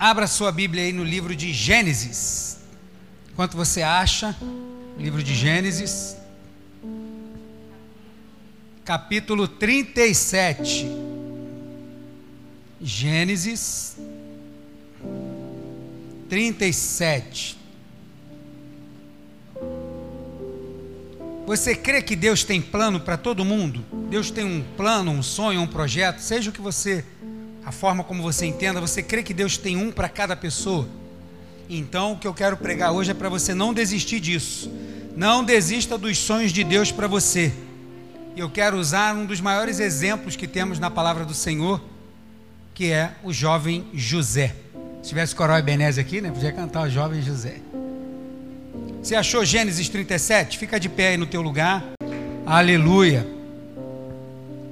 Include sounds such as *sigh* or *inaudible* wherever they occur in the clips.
Abra sua Bíblia aí no livro de Gênesis. Enquanto você acha, livro de Gênesis, capítulo 37. Gênesis 37. Você crê que Deus tem plano para todo mundo? Deus tem um plano, um sonho, um projeto, seja o que você, a forma como você entenda, você crê que Deus tem um para cada pessoa? Então, o que eu quero pregar hoje é para você não desistir disso. Não desista dos sonhos de Deus para você. Eu quero usar um dos maiores exemplos que temos na palavra do Senhor, que é o jovem José. Se tivesse Coral Ebenezer aqui, né, podia cantar o jovem José. Você achou Gênesis 37? Fica de pé aí no teu lugar. Aleluia.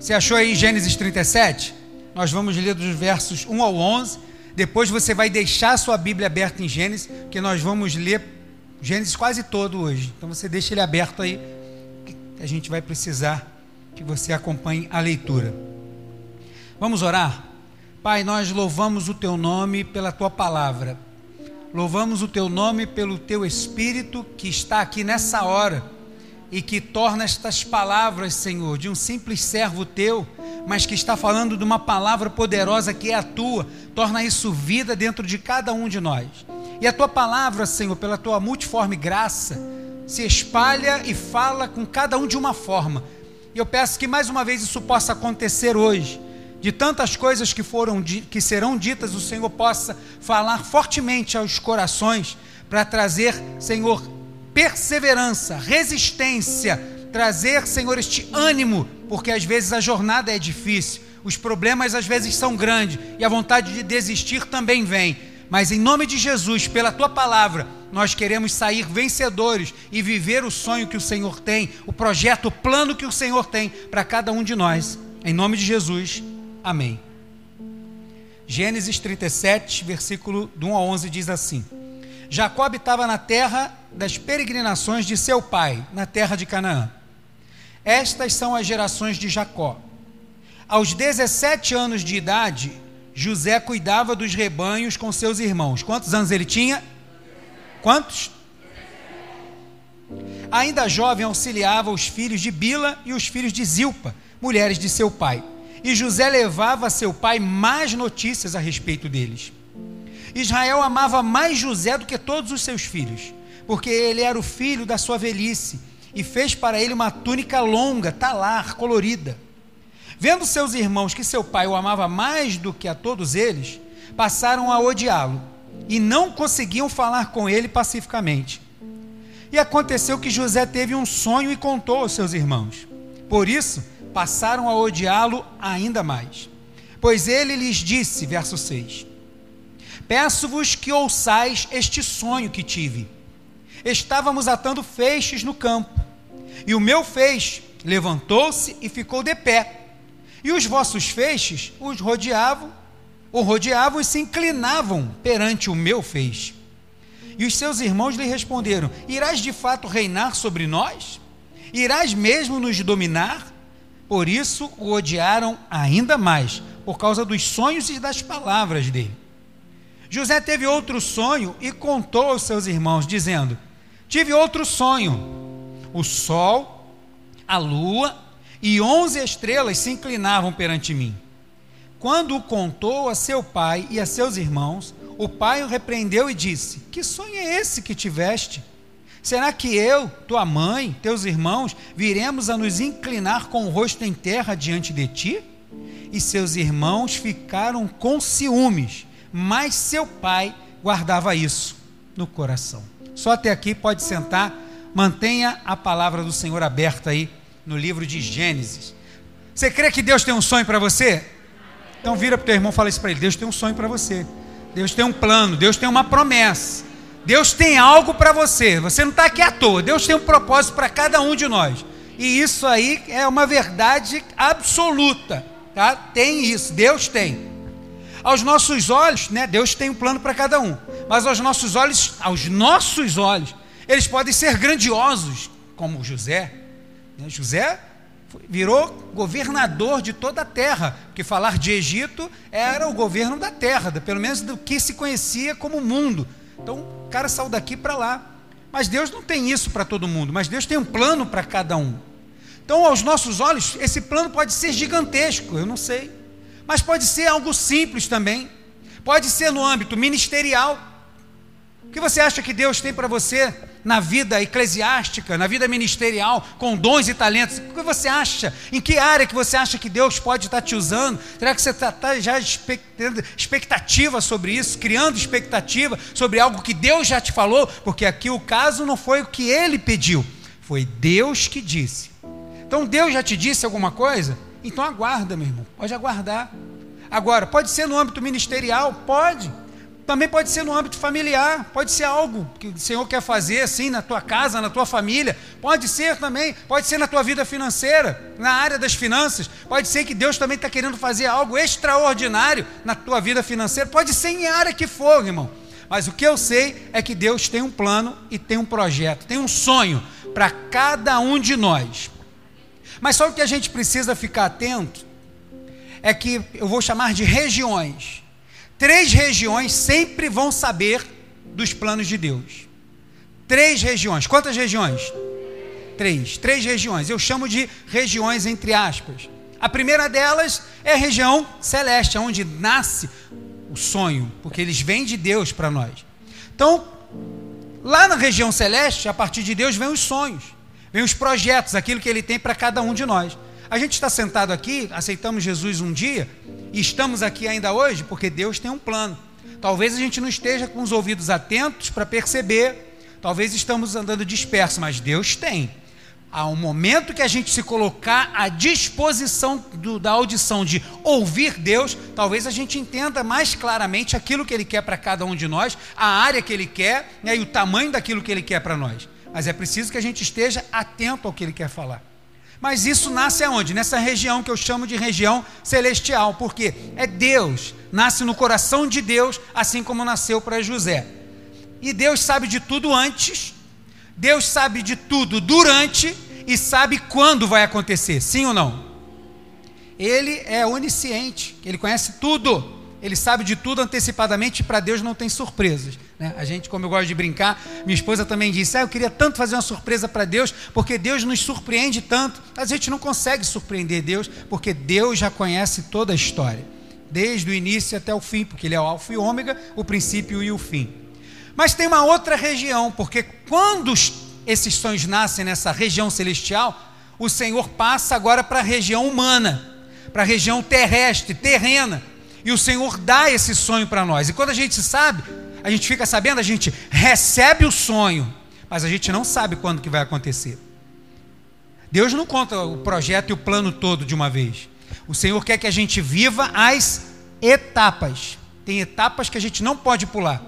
Você achou aí Gênesis 37? Nós vamos ler dos versos 1 ao 11. Depois você vai deixar a sua Bíblia aberta em Gênesis, que nós vamos ler Gênesis quase todo hoje. Então você deixa ele aberto aí, que a gente vai precisar que você acompanhe a leitura. Vamos orar? Pai, nós louvamos o teu nome pela tua palavra. Louvamos o teu nome pelo teu espírito que está aqui nessa hora e que torna estas palavras, Senhor, de um simples servo teu, mas que está falando de uma palavra poderosa que é a tua, torna isso vida dentro de cada um de nós. E a tua palavra, Senhor, pela tua multiforme graça, se espalha e fala com cada um de uma forma. E eu peço que mais uma vez isso possa acontecer hoje de tantas coisas que foram que serão ditas, o Senhor possa falar fortemente aos corações para trazer, Senhor, perseverança, resistência, trazer, Senhor, este ânimo, porque às vezes a jornada é difícil, os problemas às vezes são grandes e a vontade de desistir também vem. Mas em nome de Jesus, pela tua palavra, nós queremos sair vencedores e viver o sonho que o Senhor tem, o projeto, o plano que o Senhor tem para cada um de nós. Em nome de Jesus. Amém. Gênesis 37, versículo 1 a 11 diz assim: Jacó estava na terra das peregrinações de seu pai, na terra de Canaã. Estas são as gerações de Jacó. Aos 17 anos de idade, José cuidava dos rebanhos com seus irmãos. Quantos anos ele tinha? Quantos? Ainda jovem, auxiliava os filhos de Bila e os filhos de Zilpa, mulheres de seu pai e José levava a seu pai mais notícias a respeito deles. Israel amava mais José do que todos os seus filhos, porque ele era o filho da sua velhice e fez para ele uma túnica longa, talar, colorida. Vendo seus irmãos que seu pai o amava mais do que a todos eles, passaram a odiá-lo e não conseguiam falar com ele pacificamente. E aconteceu que José teve um sonho e contou aos seus irmãos. Por isso, passaram a odiá-lo ainda mais. Pois ele lhes disse, verso 6: Peço-vos que ouçais este sonho que tive. Estávamos atando feixes no campo, e o meu feixe levantou-se e ficou de pé, e os vossos feixes os rodeavam, o rodeavam e se inclinavam perante o meu feixe. E os seus irmãos lhe responderam: Irás de fato reinar sobre nós? Irás mesmo nos dominar? Por isso o odiaram ainda mais, por causa dos sonhos e das palavras dele. José teve outro sonho e contou aos seus irmãos, dizendo: Tive outro sonho. O sol, a lua e onze estrelas se inclinavam perante mim. Quando o contou a seu pai e a seus irmãos, o pai o repreendeu e disse: Que sonho é esse que tiveste? Será que eu, tua mãe, teus irmãos, viremos a nos inclinar com o rosto em terra diante de ti? E seus irmãos ficaram com ciúmes, mas seu pai guardava isso no coração. Só até aqui pode sentar, mantenha a palavra do Senhor aberta aí no livro de Gênesis. Você crê que Deus tem um sonho para você? Então vira para o teu irmão e fala isso para ele: Deus tem um sonho para você. Deus tem um plano, Deus tem uma promessa. Deus tem algo para você. Você não está aqui à toa. Deus tem um propósito para cada um de nós. E isso aí é uma verdade absoluta. Tá? Tem isso. Deus tem. Aos nossos olhos, né, Deus tem um plano para cada um. Mas aos nossos olhos, aos nossos olhos, eles podem ser grandiosos, como José. Né? José virou governador de toda a terra, porque falar de Egito era o governo da terra, pelo menos do que se conhecia como mundo. Então o cara saiu daqui para lá. Mas Deus não tem isso para todo mundo, mas Deus tem um plano para cada um. Então, aos nossos olhos, esse plano pode ser gigantesco, eu não sei. Mas pode ser algo simples também. Pode ser no âmbito ministerial. O que você acha que Deus tem para você na vida eclesiástica, na vida ministerial, com dons e talentos? O que você acha? Em que área que você acha que Deus pode estar te usando? Será que você está tá já tendo expectativa sobre isso, criando expectativa sobre algo que Deus já te falou? Porque aqui o caso não foi o que ele pediu, foi Deus que disse. Então Deus já te disse alguma coisa? Então aguarda, meu irmão, pode aguardar. Agora, pode ser no âmbito ministerial? Pode. Também pode ser no âmbito familiar, pode ser algo que o Senhor quer fazer assim na tua casa, na tua família. Pode ser também, pode ser na tua vida financeira, na área das finanças. Pode ser que Deus também está querendo fazer algo extraordinário na tua vida financeira. Pode ser em área que for, irmão. Mas o que eu sei é que Deus tem um plano e tem um projeto, tem um sonho para cada um de nós. Mas só o que a gente precisa ficar atento é que eu vou chamar de regiões. Três regiões sempre vão saber dos planos de Deus. Três regiões. Quantas regiões? Três. Três regiões. Eu chamo de regiões entre aspas. A primeira delas é a região celeste, onde nasce o sonho, porque eles vêm de Deus para nós. Então, lá na região celeste, a partir de Deus vem os sonhos, vem os projetos, aquilo que ele tem para cada um de nós. A gente está sentado aqui, aceitamos Jesus um dia e estamos aqui ainda hoje porque Deus tem um plano. Talvez a gente não esteja com os ouvidos atentos para perceber, talvez estamos andando dispersos, mas Deus tem. Há um momento que a gente se colocar à disposição do, da audição de ouvir Deus, talvez a gente entenda mais claramente aquilo que Ele quer para cada um de nós, a área que Ele quer né, e o tamanho daquilo que Ele quer para nós. Mas é preciso que a gente esteja atento ao que Ele quer falar. Mas isso nasce aonde? Nessa região que eu chamo de região celestial, porque é Deus, nasce no coração de Deus, assim como nasceu para José. E Deus sabe de tudo antes, Deus sabe de tudo durante e sabe quando vai acontecer, sim ou não? Ele é onisciente, ele conhece tudo. Ele sabe de tudo antecipadamente, para Deus não tem surpresas. Né? A gente, como eu gosto de brincar, minha esposa também disse: ah, Eu queria tanto fazer uma surpresa para Deus, porque Deus nos surpreende tanto. A gente não consegue surpreender Deus, porque Deus já conhece toda a história, desde o início até o fim, porque Ele é o Alfa e o Ômega, o princípio e o fim. Mas tem uma outra região, porque quando esses sonhos nascem nessa região celestial, o Senhor passa agora para a região humana, para a região terrestre, terrena e o Senhor dá esse sonho para nós. E quando a gente sabe, a gente fica sabendo, a gente recebe o sonho, mas a gente não sabe quando que vai acontecer. Deus não conta o projeto e o plano todo de uma vez. O Senhor quer que a gente viva as etapas. Tem etapas que a gente não pode pular.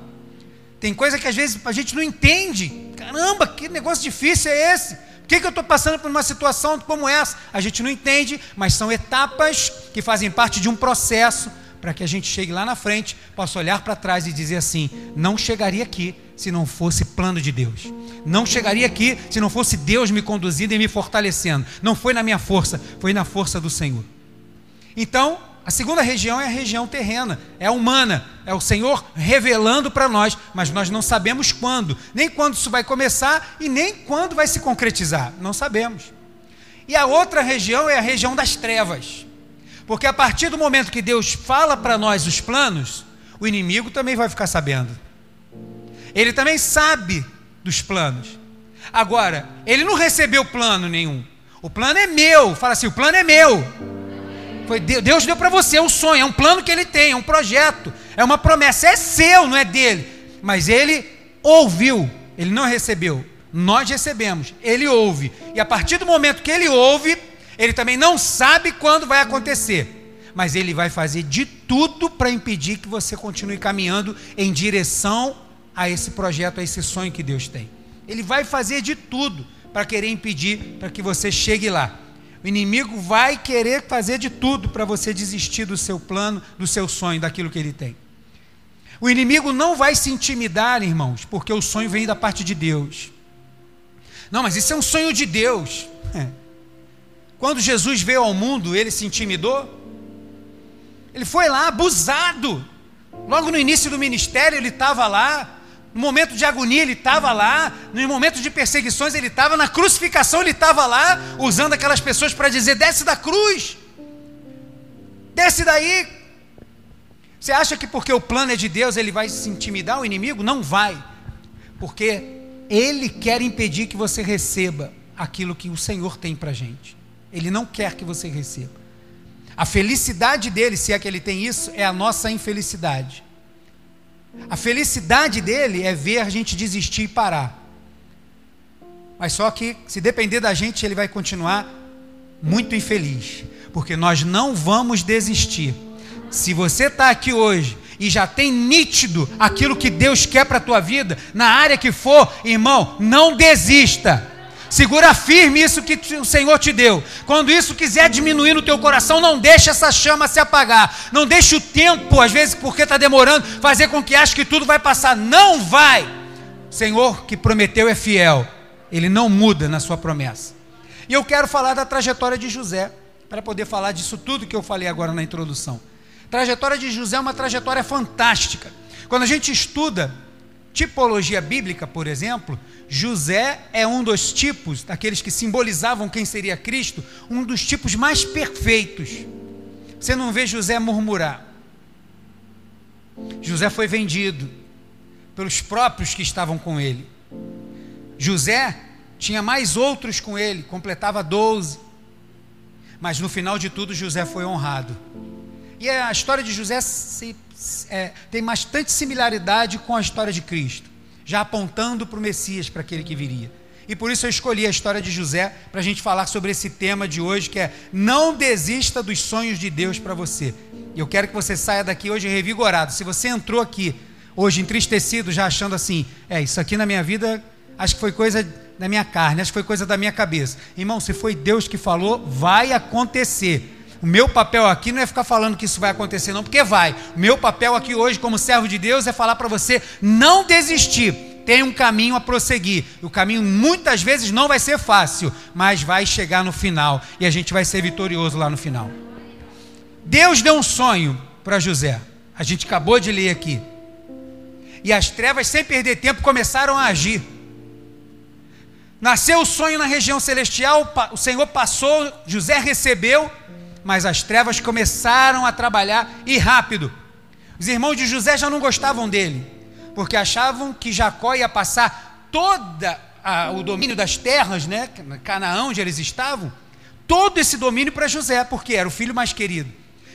Tem coisa que às vezes a gente não entende. Caramba, que negócio difícil é esse? Por que, que eu estou passando por uma situação como essa? A gente não entende, mas são etapas que fazem parte de um processo para que a gente chegue lá na frente, possa olhar para trás e dizer assim: não chegaria aqui se não fosse plano de Deus. Não chegaria aqui se não fosse Deus me conduzindo e me fortalecendo. Não foi na minha força, foi na força do Senhor. Então, a segunda região é a região terrena, é humana, é o Senhor revelando para nós, mas nós não sabemos quando, nem quando isso vai começar e nem quando vai se concretizar, não sabemos. E a outra região é a região das trevas. Porque a partir do momento que Deus fala para nós os planos, o inimigo também vai ficar sabendo. Ele também sabe dos planos. Agora, ele não recebeu plano nenhum. O plano é meu. Fala assim: o plano é meu. Foi Deus deu para você é um sonho, é um plano que ele tem, é um projeto, é uma promessa, é seu, não é dele. Mas ele ouviu, ele não recebeu. Nós recebemos, ele ouve. E a partir do momento que ele ouve, ele também não sabe quando vai acontecer, mas ele vai fazer de tudo para impedir que você continue caminhando em direção a esse projeto, a esse sonho que Deus tem. Ele vai fazer de tudo para querer impedir para que você chegue lá. O inimigo vai querer fazer de tudo para você desistir do seu plano, do seu sonho, daquilo que ele tem. O inimigo não vai se intimidar, irmãos, porque o sonho vem da parte de Deus. Não, mas isso é um sonho de Deus. É. *laughs* quando Jesus veio ao mundo, ele se intimidou? Ele foi lá abusado. Logo no início do ministério, ele estava lá. No momento de agonia, ele estava lá. No momento de perseguições, ele estava. Na crucificação, ele estava lá, usando aquelas pessoas para dizer: desce da cruz, desce daí. Você acha que porque o plano é de Deus, ele vai se intimidar o inimigo? Não vai, porque ele quer impedir que você receba aquilo que o Senhor tem para gente. Ele não quer que você receba. A felicidade dele, se é que ele tem isso, é a nossa infelicidade. A felicidade dele é ver a gente desistir e parar. Mas só que, se depender da gente, ele vai continuar muito infeliz. Porque nós não vamos desistir. Se você está aqui hoje e já tem nítido aquilo que Deus quer para a tua vida, na área que for, irmão, não desista. Segura firme isso que o Senhor te deu. Quando isso quiser diminuir no teu coração, não deixe essa chama se apagar. Não deixe o tempo, às vezes porque está demorando, fazer com que ache que tudo vai passar. Não vai. O Senhor que prometeu é fiel. Ele não muda na sua promessa. E eu quero falar da trajetória de José, para poder falar disso tudo que eu falei agora na introdução. A trajetória de José é uma trajetória fantástica. Quando a gente estuda tipologia bíblica, por exemplo, José é um dos tipos, daqueles que simbolizavam quem seria Cristo, um dos tipos mais perfeitos. Você não vê José murmurar. José foi vendido pelos próprios que estavam com ele. José tinha mais outros com ele, completava 12. Mas no final de tudo, José foi honrado. E a história de José se, é, tem bastante similaridade com a história de Cristo já apontando para o Messias, para aquele que viria. E por isso eu escolhi a história de José para a gente falar sobre esse tema de hoje, que é não desista dos sonhos de Deus para você. Eu quero que você saia daqui hoje revigorado. Se você entrou aqui hoje entristecido, já achando assim, é, isso aqui na minha vida, acho que foi coisa da minha carne, acho que foi coisa da minha cabeça. Irmão, se foi Deus que falou, vai acontecer. O meu papel aqui não é ficar falando que isso vai acontecer, não, porque vai. O meu papel aqui hoje, como servo de Deus, é falar para você não desistir. Tem um caminho a prosseguir. O caminho muitas vezes não vai ser fácil, mas vai chegar no final e a gente vai ser vitorioso lá no final. Deus deu um sonho para José. A gente acabou de ler aqui. E as trevas, sem perder tempo, começaram a agir. Nasceu o sonho na região celestial, o Senhor passou, José recebeu, mas as trevas começaram a trabalhar e rápido. Os irmãos de José já não gostavam dele, porque achavam que Jacó ia passar toda o domínio das terras, né, Canaã, onde eles estavam, todo esse domínio para José, porque era o filho mais querido.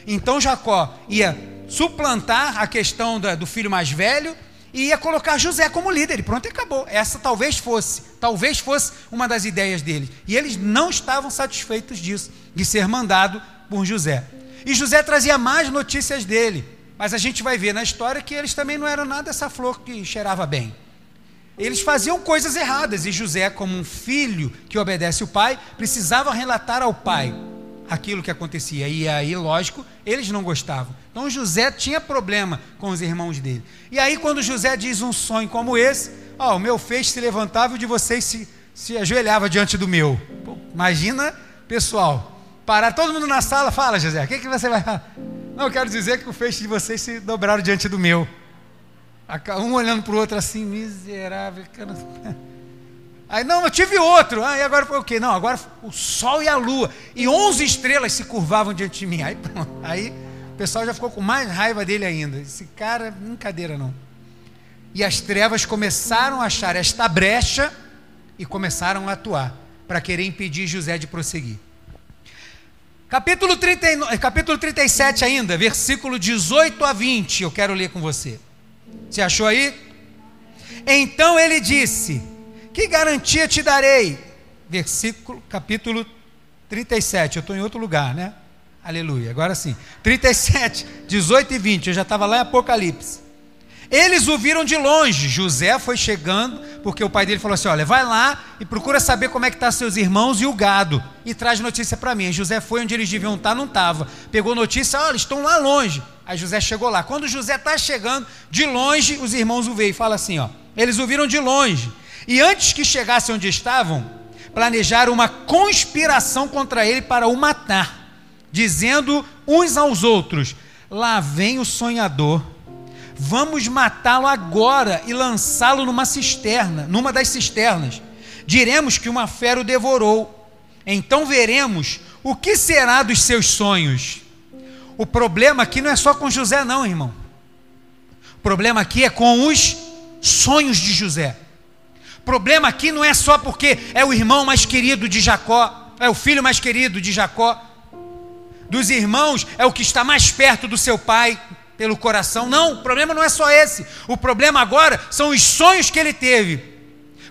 Então Jacó ia suplantar a questão da, do filho mais velho e ia colocar José como líder. E pronto, acabou. Essa talvez fosse, talvez fosse uma das ideias dele. E eles não estavam satisfeitos disso, de ser mandado por José. E José trazia mais notícias dele, mas a gente vai ver na história que eles também não eram nada essa flor que cheirava bem. Eles faziam coisas erradas e José, como um filho que obedece o pai, precisava relatar ao pai aquilo que acontecia. E aí, lógico, eles não gostavam. Então José tinha problema com os irmãos dele. E aí, quando José diz um sonho como esse, ó, o meu feixe se levantava e o de vocês se, se ajoelhava diante do meu. Pô, imagina, pessoal, parar todo mundo na sala, fala, José, o que, que você vai falar? Não, eu quero dizer que o feixe de vocês se dobraram diante do meu. Um olhando para o outro assim, miserável. Aí, não, eu tive outro. Ah, agora foi o quê? Não, agora o sol e a lua. E onze estrelas se curvavam diante de mim. Aí pronto. Aí o pessoal já ficou com mais raiva dele ainda. Esse cara, brincadeira não. E as trevas começaram a achar esta brecha e começaram a atuar para querer impedir José de prosseguir. Capítulo, 39, capítulo 37 ainda, versículo 18 a 20, eu quero ler com você. Você achou aí? Então ele disse: Que garantia te darei? Versículo, capítulo 37, eu estou em outro lugar, né? Aleluia, agora sim. 37, 18 e 20, eu já estava lá em Apocalipse. Eles o viram de longe. José foi chegando, porque o pai dele falou assim: Olha, vai lá e procura saber como é que estão tá seus irmãos e o gado. E traz notícia para mim. José foi onde eles deviam estar, tá, não estava. Pegou notícia, olha, estão lá longe. Aí José chegou lá. Quando José está chegando, de longe, os irmãos o veem e fala assim: ó, Eles o viram de longe. E antes que chegassem onde estavam, planejaram uma conspiração contra ele para o matar, dizendo uns aos outros: Lá vem o sonhador. Vamos matá-lo agora e lançá-lo numa cisterna, numa das cisternas. Diremos que uma fera o devorou. Então veremos o que será dos seus sonhos. O problema aqui não é só com José, não, irmão. O problema aqui é com os sonhos de José. O problema aqui não é só porque é o irmão mais querido de Jacó, é o filho mais querido de Jacó. Dos irmãos é o que está mais perto do seu pai pelo coração. Não, o problema não é só esse. O problema agora são os sonhos que ele teve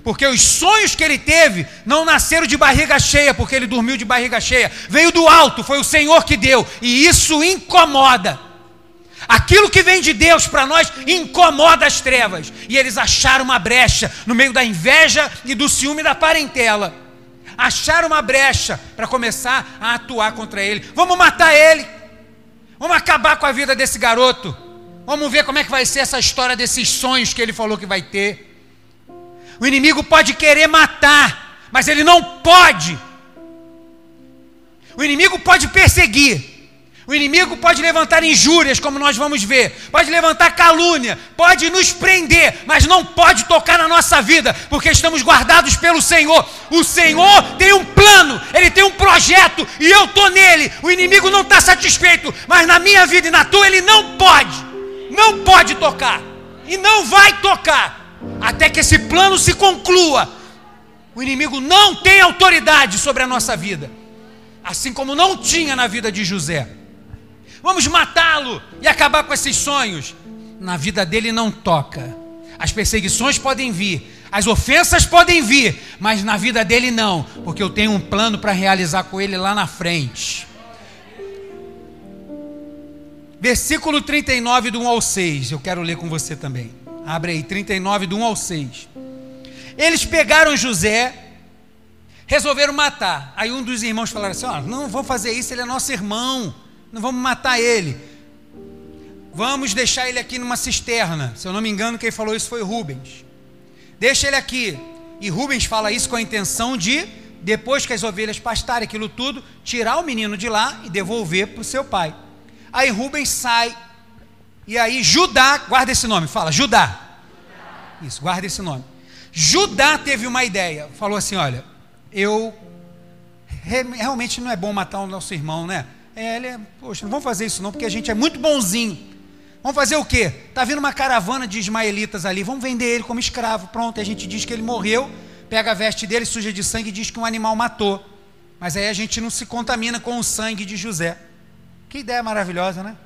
porque os sonhos que ele teve não nasceram de barriga cheia, porque ele dormiu de barriga cheia, veio do alto, foi o Senhor que deu, e isso incomoda. Aquilo que vem de Deus para nós incomoda as trevas, e eles acharam uma brecha no meio da inveja e do ciúme da parentela. Acharam uma brecha para começar a atuar contra ele. Vamos matar ele. Vamos acabar com a vida desse garoto. Vamos ver como é que vai ser essa história desses sonhos que ele falou que vai ter. O inimigo pode querer matar, mas ele não pode. O inimigo pode perseguir. O inimigo pode levantar injúrias, como nós vamos ver, pode levantar calúnia, pode nos prender, mas não pode tocar na nossa vida, porque estamos guardados pelo Senhor. O Senhor tem um plano, Ele tem um projeto e eu estou nele. O inimigo não está satisfeito, mas na minha vida e na tua Ele não pode, não pode tocar e não vai tocar até que esse plano se conclua. O inimigo não tem autoridade sobre a nossa vida, assim como não tinha na vida de José. Vamos matá-lo e acabar com esses sonhos. Na vida dele não toca. As perseguições podem vir, as ofensas podem vir, mas na vida dele não, porque eu tenho um plano para realizar com ele lá na frente. Versículo 39 do 1 ao 6, eu quero ler com você também. Abre aí, 39, do 1 ao 6. Eles pegaram José, resolveram matar. Aí um dos irmãos falaram assim: oh, não vou fazer isso, ele é nosso irmão, não vamos matar ele. Vamos deixar ele aqui numa cisterna. Se eu não me engano, quem falou isso foi Rubens. Deixa ele aqui. E Rubens fala isso com a intenção de, depois que as ovelhas pastarem aquilo tudo, tirar o menino de lá e devolver para o seu pai. Aí Rubens sai e aí Judá, guarda esse nome, fala, Judá. Isso, guarda esse nome. Judá teve uma ideia, falou assim: olha, eu realmente não é bom matar o nosso irmão, né? É, é, poxa, não vamos fazer isso não, porque a gente é muito bonzinho. Vamos fazer o quê? Está vindo uma caravana de ismaelitas ali, vamos vender ele como escravo. Pronto, a gente diz que ele morreu, pega a veste dele, suja de sangue e diz que um animal matou. Mas aí a gente não se contamina com o sangue de José. Que ideia maravilhosa, né?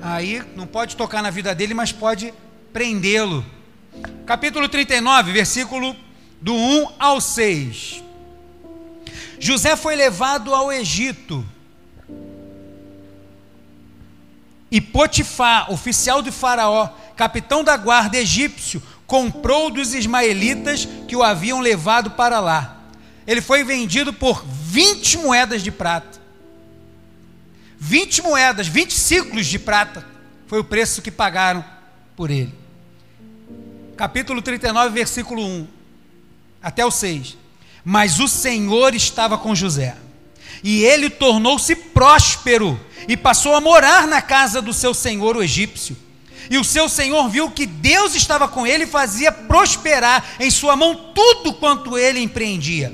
Aí não pode tocar na vida dele, mas pode prendê-lo. Capítulo 39, versículo do 1 ao 6. José foi levado ao Egito. E Potifar, oficial de Faraó, capitão da guarda egípcio, comprou dos ismaelitas que o haviam levado para lá. Ele foi vendido por 20 moedas de prata. 20 moedas, 20 ciclos de prata foi o preço que pagaram por ele. Capítulo 39, versículo 1 até o 6. Mas o Senhor estava com José, e ele tornou-se próspero e passou a morar na casa do seu senhor, o egípcio. E o seu senhor viu que Deus estava com ele e fazia prosperar em sua mão tudo quanto ele empreendia.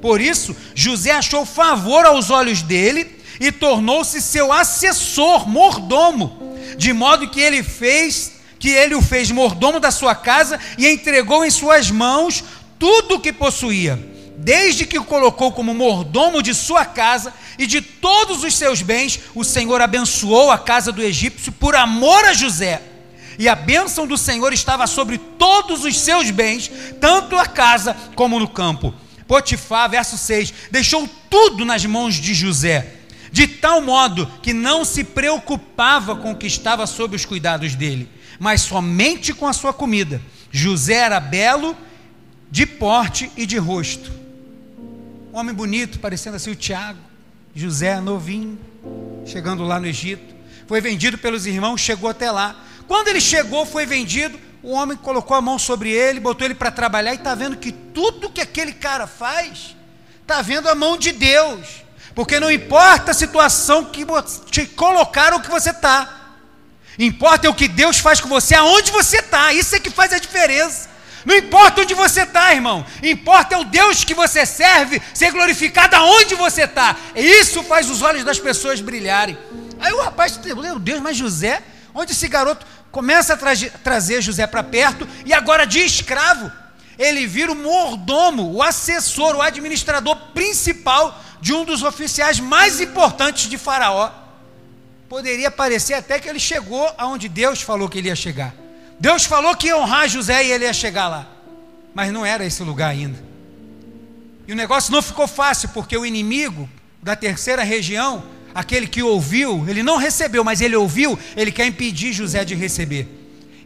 Por isso, José achou favor aos olhos dele e tornou-se seu assessor, mordomo, de modo que ele fez, que ele o fez mordomo da sua casa e entregou em suas mãos tudo o que possuía. Desde que o colocou como mordomo de sua casa e de todos os seus bens, o Senhor abençoou a casa do egípcio por amor a José. E a bênção do Senhor estava sobre todos os seus bens, tanto a casa como no campo. Potifar, verso 6, deixou tudo nas mãos de José de tal modo que não se preocupava com o que estava sob os cuidados dele, mas somente com a sua comida. José era belo, de porte e de rosto. Um homem bonito, parecendo assim o Tiago. José, novinho, chegando lá no Egito. Foi vendido pelos irmãos, chegou até lá. Quando ele chegou, foi vendido. o homem colocou a mão sobre ele, botou ele para trabalhar e está vendo que tudo que aquele cara faz, está vendo a mão de Deus. Porque não importa a situação que te colocaram que você está. Importa é o que Deus faz com você, aonde você está. Isso é que faz a diferença. Não importa onde você está, irmão. Importa é o Deus que você serve ser glorificado aonde você está. Isso faz os olhos das pessoas brilharem. Aí o rapaz, meu Deus, mas José, onde esse garoto começa a tra trazer José para perto e agora de escravo, ele vira o mordomo, o assessor, o administrador principal de um dos oficiais mais importantes de Faraó. Poderia parecer até que ele chegou aonde Deus falou que ele ia chegar. Deus falou que ia honrar José e ele ia chegar lá. Mas não era esse lugar ainda. E o negócio não ficou fácil, porque o inimigo da terceira região, aquele que ouviu, ele não recebeu, mas ele ouviu, ele quer impedir José de receber.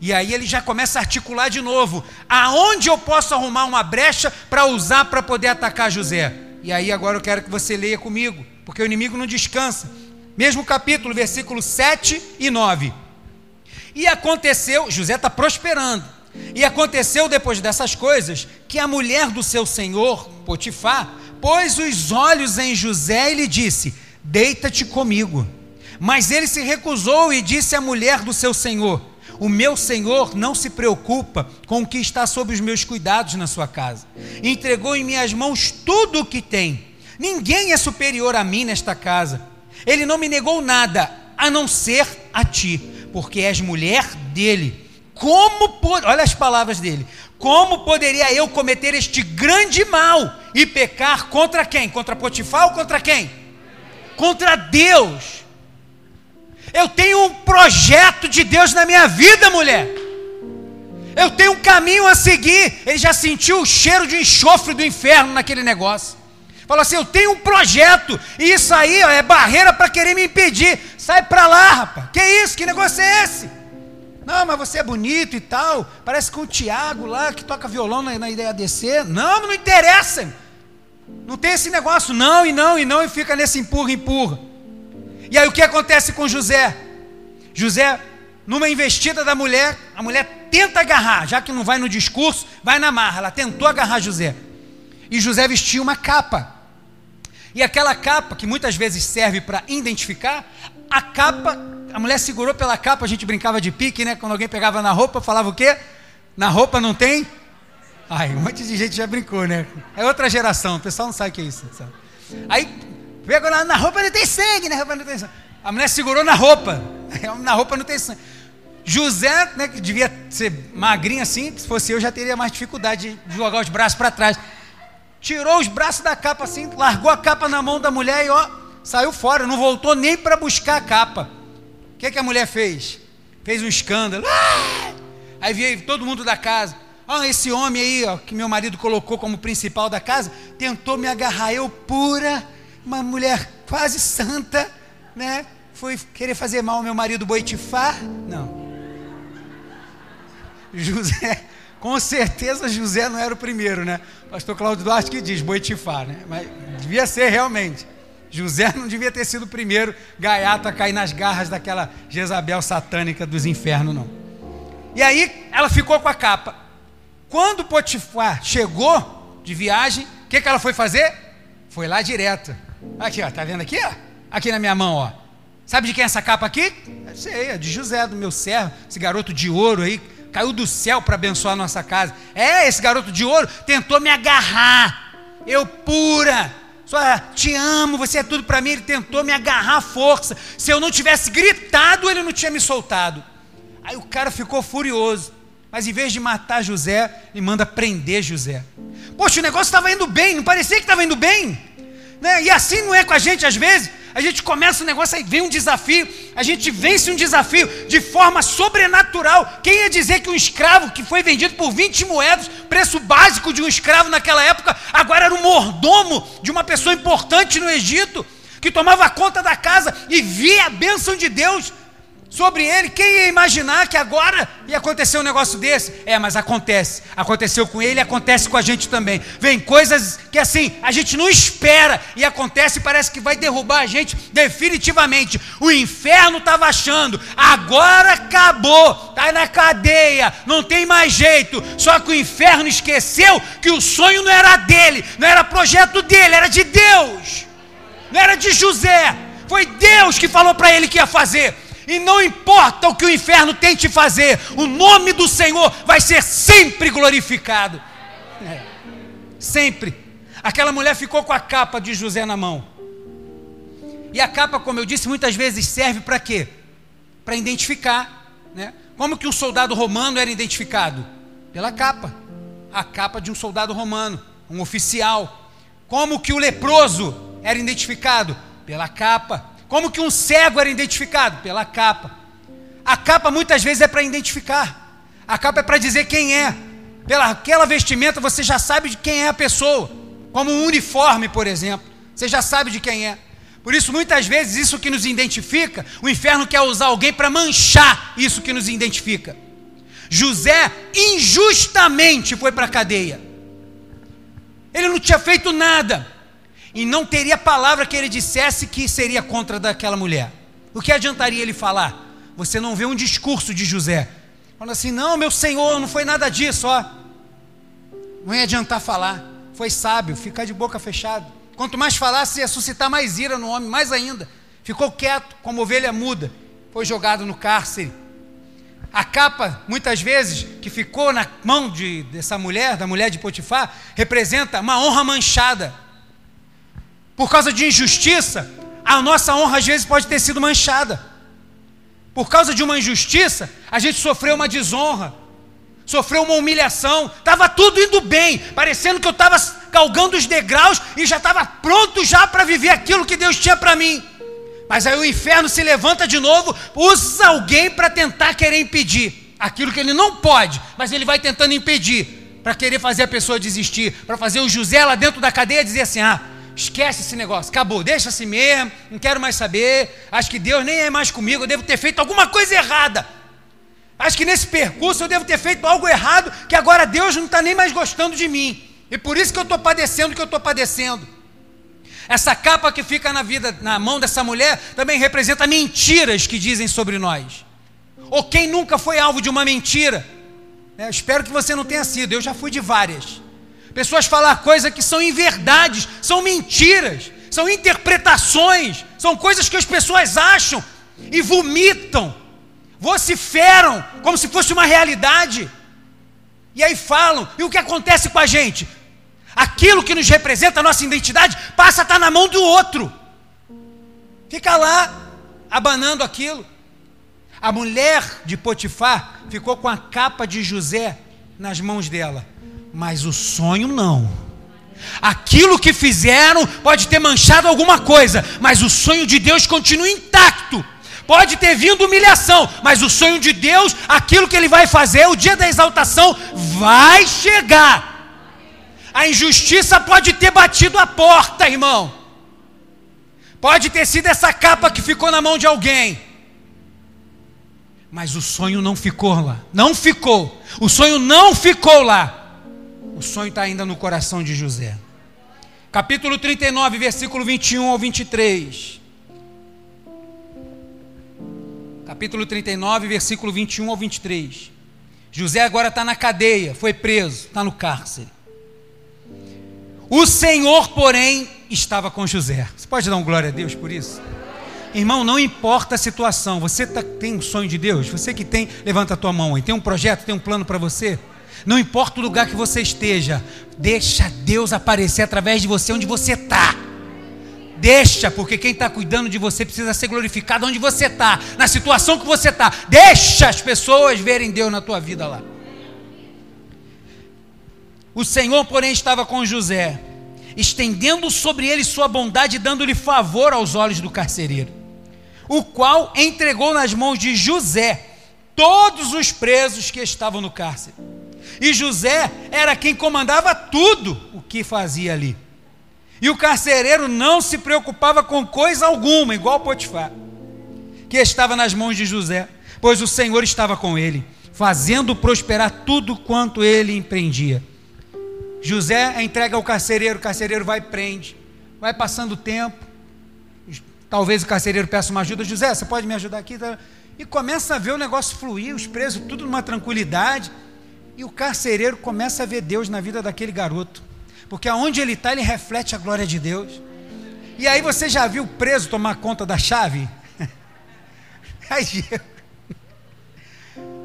E aí ele já começa a articular de novo: aonde eu posso arrumar uma brecha para usar para poder atacar José? E aí agora eu quero que você leia comigo, porque o inimigo não descansa. Mesmo capítulo, versículos 7 e 9. E aconteceu, José está prosperando. E aconteceu depois dessas coisas que a mulher do seu senhor, Potifar, pôs os olhos em José e lhe disse: Deita-te comigo. Mas ele se recusou e disse à mulher do seu senhor: O meu senhor não se preocupa com o que está sob os meus cuidados na sua casa. Entregou em minhas mãos tudo o que tem. Ninguém é superior a mim nesta casa. Ele não me negou nada, a não ser a ti porque és mulher dele. Como olha as palavras dele. Como poderia eu cometer este grande mal e pecar contra quem? Contra Potifar ou contra quem? Contra Deus. Eu tenho um projeto de Deus na minha vida, mulher. Eu tenho um caminho a seguir. Ele já sentiu o cheiro de enxofre do inferno naquele negócio. Falou assim: Eu tenho um projeto, e isso aí ó, é barreira para querer me impedir. Sai para lá, rapaz. Que isso? Que negócio é esse? Não, mas você é bonito e tal. Parece com o Tiago lá que toca violão na, na IDADC. Não, não interessa. Não tem esse negócio, não e não e não, e fica nesse empurra, empurra. E aí o que acontece com José? José, numa investida da mulher, a mulher tenta agarrar, já que não vai no discurso, vai na marra. Ela tentou agarrar José. E José vestia uma capa. E aquela capa, que muitas vezes serve para identificar, a capa, a mulher segurou pela capa, a gente brincava de pique, né? Quando alguém pegava na roupa, falava o quê? Na roupa não tem? Ai, um monte de gente já brincou, né? É outra geração, o pessoal não sabe o que é isso. Sabe? Aí, pegou na, na roupa não tem sangue, sangue. A mulher segurou na roupa, *laughs* na roupa não tem sangue. José, né, que devia ser magrinho assim, se fosse eu já teria mais dificuldade de jogar os braços para trás tirou os braços da capa assim, largou a capa na mão da mulher e ó, saiu fora, não voltou nem para buscar a capa. O que, que a mulher fez? Fez um escândalo. Ah! Aí veio todo mundo da casa. Ah, esse homem aí, ó, que meu marido colocou como principal da casa, tentou me agarrar. Eu, pura, uma mulher quase santa, né? Foi querer fazer mal ao meu marido Boitifar? Não. *laughs* José, com certeza José não era o primeiro, né? Pastor Cláudio Duarte que diz, Boitifá, né? Mas devia ser realmente. José não devia ter sido o primeiro gaiato a cair nas garras daquela Jezabel satânica dos infernos, não. E aí ela ficou com a capa. Quando Potifar chegou de viagem, o que, que ela foi fazer? Foi lá direto. Aqui, ó, tá vendo aqui, ó? Aqui na minha mão, ó. Sabe de quem é essa capa aqui? Sei, é de José, do meu servo, esse garoto de ouro aí, caiu do céu para abençoar a nossa casa. É, esse garoto de ouro tentou me agarrar. Eu pura, só te amo, você é tudo para mim. Ele tentou me agarrar à força. Se eu não tivesse gritado, ele não tinha me soltado. Aí o cara ficou furioso. Mas em vez de matar José, ele manda prender José. Poxa, o negócio estava indo bem, não parecia que estava indo bem. Né? E assim não é com a gente às vezes a gente começa um negócio, aí vem um desafio, a gente vence um desafio de forma sobrenatural. Quem ia dizer que um escravo que foi vendido por 20 moedas, preço básico de um escravo naquela época, agora era um mordomo de uma pessoa importante no Egito, que tomava conta da casa e via a bênção de Deus sobre ele. Quem ia imaginar que agora ia acontecer um negócio desse? É, mas acontece. Aconteceu com ele acontece com a gente também. Vem coisas que assim, a gente não espera e acontece e parece que vai derrubar a gente definitivamente. O inferno estava achando, agora acabou, está na cadeia, não tem mais jeito. Só que o inferno esqueceu que o sonho não era dele, não era projeto dele, era de Deus. Não era de José. Foi Deus que falou para ele que ia fazer. E não importa o que o inferno tente fazer, o nome do Senhor vai ser sempre glorificado. É. Sempre. Aquela mulher ficou com a capa de José na mão. E a capa, como eu disse, muitas vezes serve para quê? Para identificar. Né? Como que um soldado romano era identificado? Pela capa. A capa de um soldado romano, um oficial. Como que o leproso era identificado? Pela capa. Como que um cego era identificado? Pela capa. A capa muitas vezes é para identificar. A capa é para dizer quem é. Pela aquela vestimenta você já sabe de quem é a pessoa. Como um uniforme, por exemplo. Você já sabe de quem é. Por isso, muitas vezes, isso que nos identifica, o inferno quer usar alguém para manchar isso que nos identifica. José injustamente foi para a cadeia. Ele não tinha feito nada e não teria palavra que ele dissesse que seria contra daquela mulher. O que adiantaria ele falar? Você não vê um discurso de José. Falando assim, não, meu senhor, não foi nada disso, ó. Não ia adiantar falar. Foi sábio, ficar de boca fechada. Quanto mais falasse, ia suscitar mais ira no homem, mais ainda. Ficou quieto, como ovelha muda. Foi jogado no cárcere. A capa, muitas vezes, que ficou na mão de, dessa mulher, da mulher de Potifar, representa uma honra manchada por causa de injustiça, a nossa honra às vezes pode ter sido manchada. Por causa de uma injustiça, a gente sofreu uma desonra, sofreu uma humilhação, estava tudo indo bem, parecendo que eu estava galgando os degraus e já estava pronto já para viver aquilo que Deus tinha para mim. Mas aí o inferno se levanta de novo, usa alguém para tentar querer impedir aquilo que ele não pode, mas ele vai tentando impedir, para querer fazer a pessoa desistir, para fazer o José lá dentro da cadeia dizer assim: ah, Esquece esse negócio, acabou, deixa assim mesmo, não quero mais saber. Acho que Deus nem é mais comigo, eu devo ter feito alguma coisa errada. Acho que nesse percurso eu devo ter feito algo errado, que agora Deus não está nem mais gostando de mim. E por isso que eu estou padecendo o que eu estou padecendo. Essa capa que fica na vida, na mão dessa mulher, também representa mentiras que dizem sobre nós. Ou quem nunca foi alvo de uma mentira. É, espero que você não tenha sido, eu já fui de várias pessoas falar coisas que são inverdades, são mentiras, são interpretações, são coisas que as pessoas acham e vomitam, vociferam como se fosse uma realidade. E aí falam, e o que acontece com a gente? Aquilo que nos representa a nossa identidade passa a estar na mão do outro. Fica lá, abanando aquilo. A mulher de Potifar ficou com a capa de José nas mãos dela mas o sonho não. Aquilo que fizeram pode ter manchado alguma coisa, mas o sonho de Deus continua intacto. Pode ter vindo humilhação, mas o sonho de Deus, aquilo que Ele vai fazer, o dia da exaltação, vai chegar. A injustiça pode ter batido a porta, irmão. Pode ter sido essa capa que ficou na mão de alguém. Mas o sonho não ficou lá. Não ficou. O sonho não ficou lá. O sonho está ainda no coração de José. Capítulo 39, versículo 21 ao 23. Capítulo 39, versículo 21 ao 23. José agora está na cadeia, foi preso, está no cárcere. O Senhor, porém, estava com José. Você pode dar um glória a Deus por isso? Irmão, não importa a situação, você tá, tem um sonho de Deus? Você que tem, levanta a tua mão aí. Tem um projeto, tem um plano para você? Não importa o lugar que você esteja, deixa Deus aparecer através de você onde você está. Deixa, porque quem está cuidando de você precisa ser glorificado onde você está, na situação que você está. Deixa as pessoas verem Deus na tua vida lá. O Senhor, porém, estava com José, estendendo sobre ele sua bondade, dando-lhe favor aos olhos do carcereiro, o qual entregou nas mãos de José todos os presos que estavam no cárcere. E José era quem comandava tudo o que fazia ali. E o carcereiro não se preocupava com coisa alguma, igual Potifar. que estava nas mãos de José, pois o Senhor estava com ele, fazendo prosperar tudo quanto ele empreendia. José entrega ao carcereiro, o carcereiro vai e prende. Vai passando o tempo, talvez o carcereiro peça uma ajuda. José, você pode me ajudar aqui? E começa a ver o negócio fluir, os presos, tudo numa tranquilidade. E o carcereiro começa a ver Deus na vida daquele garoto. Porque aonde ele está, ele reflete a glória de Deus. E aí você já viu o preso tomar conta da chave? *laughs*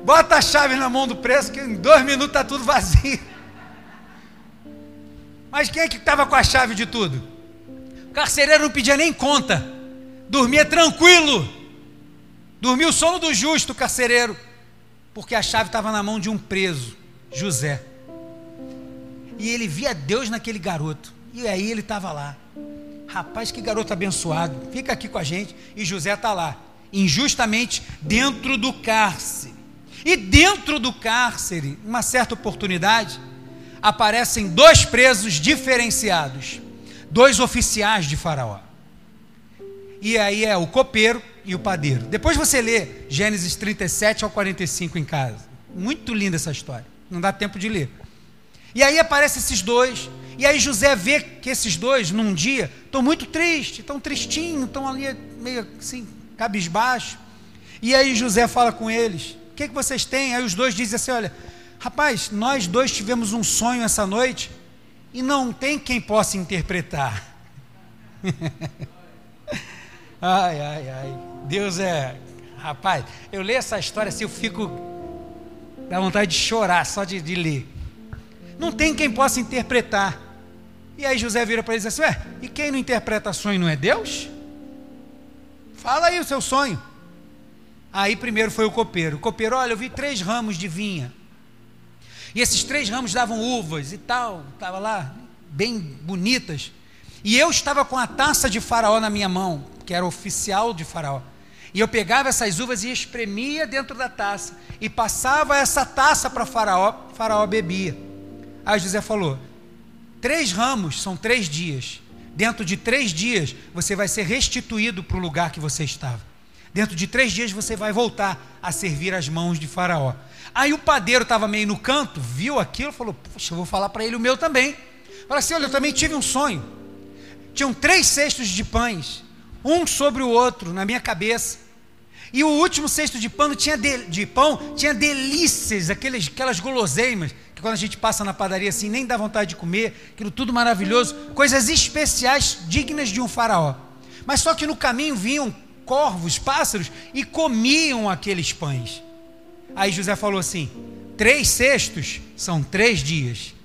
Bota a chave na mão do preso, que em dois minutos está tudo vazio. Mas quem é que estava com a chave de tudo? O carcereiro não pedia nem conta, dormia tranquilo, dormia o sono do justo, o carcereiro, porque a chave estava na mão de um preso, José. E ele via Deus naquele garoto, e aí ele estava lá. Rapaz, que garoto abençoado, fica aqui com a gente. E José está lá, injustamente dentro do cárcere. E dentro do cárcere, uma certa oportunidade, aparecem dois presos diferenciados, dois oficiais de Faraó. E aí é o copeiro e o padeiro. Depois você lê Gênesis 37 ao 45 em casa. Muito linda essa história. Não dá tempo de ler. E aí aparecem esses dois. E aí José vê que esses dois, num dia, estão muito tristes, estão tristinhos, estão ali meio assim, cabisbaixo. E aí José fala com eles: O que, que vocês têm? Aí os dois dizem assim: Olha, Rapaz, nós dois tivemos um sonho essa noite e não tem quem possa interpretar. *laughs* ai, ai, ai. Deus é. Rapaz, eu leio essa história assim, eu fico. Dá vontade de chorar só de, de ler. Não tem quem possa interpretar. E aí José vira para ele e diz assim: Ué, e quem não interpreta sonho não é Deus? Fala aí o seu sonho. Aí primeiro foi o copeiro. O copeiro, olha, eu vi três ramos de vinha. E esses três ramos davam uvas e tal, estava lá, bem bonitas. E eu estava com a taça de Faraó na minha mão, que era oficial de Faraó. E eu pegava essas uvas e espremia dentro da taça. E passava essa taça para Faraó, Faraó bebia. Aí José falou: três ramos são três dias. Dentro de três dias você vai ser restituído para o lugar que você estava. Dentro de três dias você vai voltar a servir as mãos de Faraó. Aí o padeiro estava meio no canto, viu aquilo, falou: Poxa, eu vou falar para ele o meu também. Falou assim: Olha, eu também tive um sonho. Tinham três cestos de pães, um sobre o outro, na minha cabeça. E o último cesto de pão tinha, de, de pão, tinha delícias, aqueles, aquelas guloseimas, que quando a gente passa na padaria assim, nem dá vontade de comer, aquilo tudo maravilhoso, coisas especiais, dignas de um faraó. Mas só que no caminho vinham corvos, pássaros, e comiam aqueles pães. Aí José falou assim: três cestos são três dias.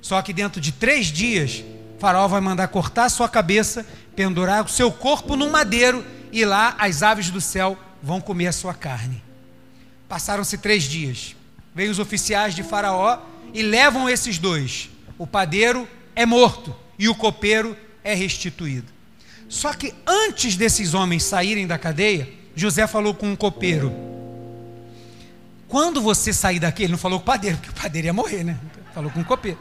Só que dentro de três dias, Faraó vai mandar cortar sua cabeça, pendurar o seu corpo num madeiro, e lá as aves do céu vão comer a sua carne. Passaram-se três dias. Vêm os oficiais de Faraó e levam esses dois. O padeiro é morto e o copeiro é restituído. Só que antes desses homens saírem da cadeia, José falou com um copeiro: quando você sair daqui, ele não falou com o padeiro, porque o padeiro ia morrer, né? Falou com o copeiro.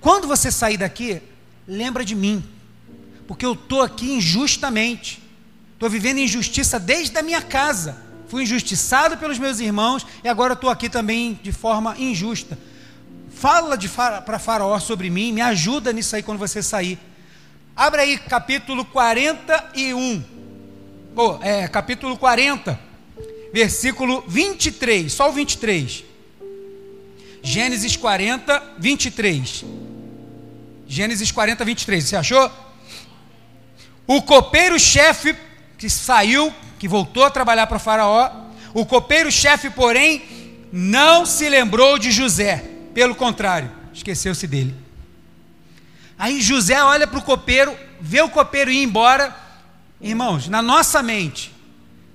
Quando você sair daqui, lembra de mim, porque eu estou aqui injustamente, estou vivendo injustiça desde a minha casa. Fui injustiçado pelos meus irmãos e agora estou aqui também de forma injusta. Fala para Faraó sobre mim, me ajuda nisso aí quando você sair. Abra aí capítulo 41. Oh, é, capítulo 40 versículo 23, só o 23. Gênesis 40, 23. Gênesis 40, 23. Você achou? O copeiro-chefe que saiu, que voltou a trabalhar para Faraó, o copeiro-chefe, porém, não se lembrou de José. Pelo contrário, esqueceu-se dele. Aí José olha para o copeiro, vê o copeiro ir embora. Irmãos, na nossa mente,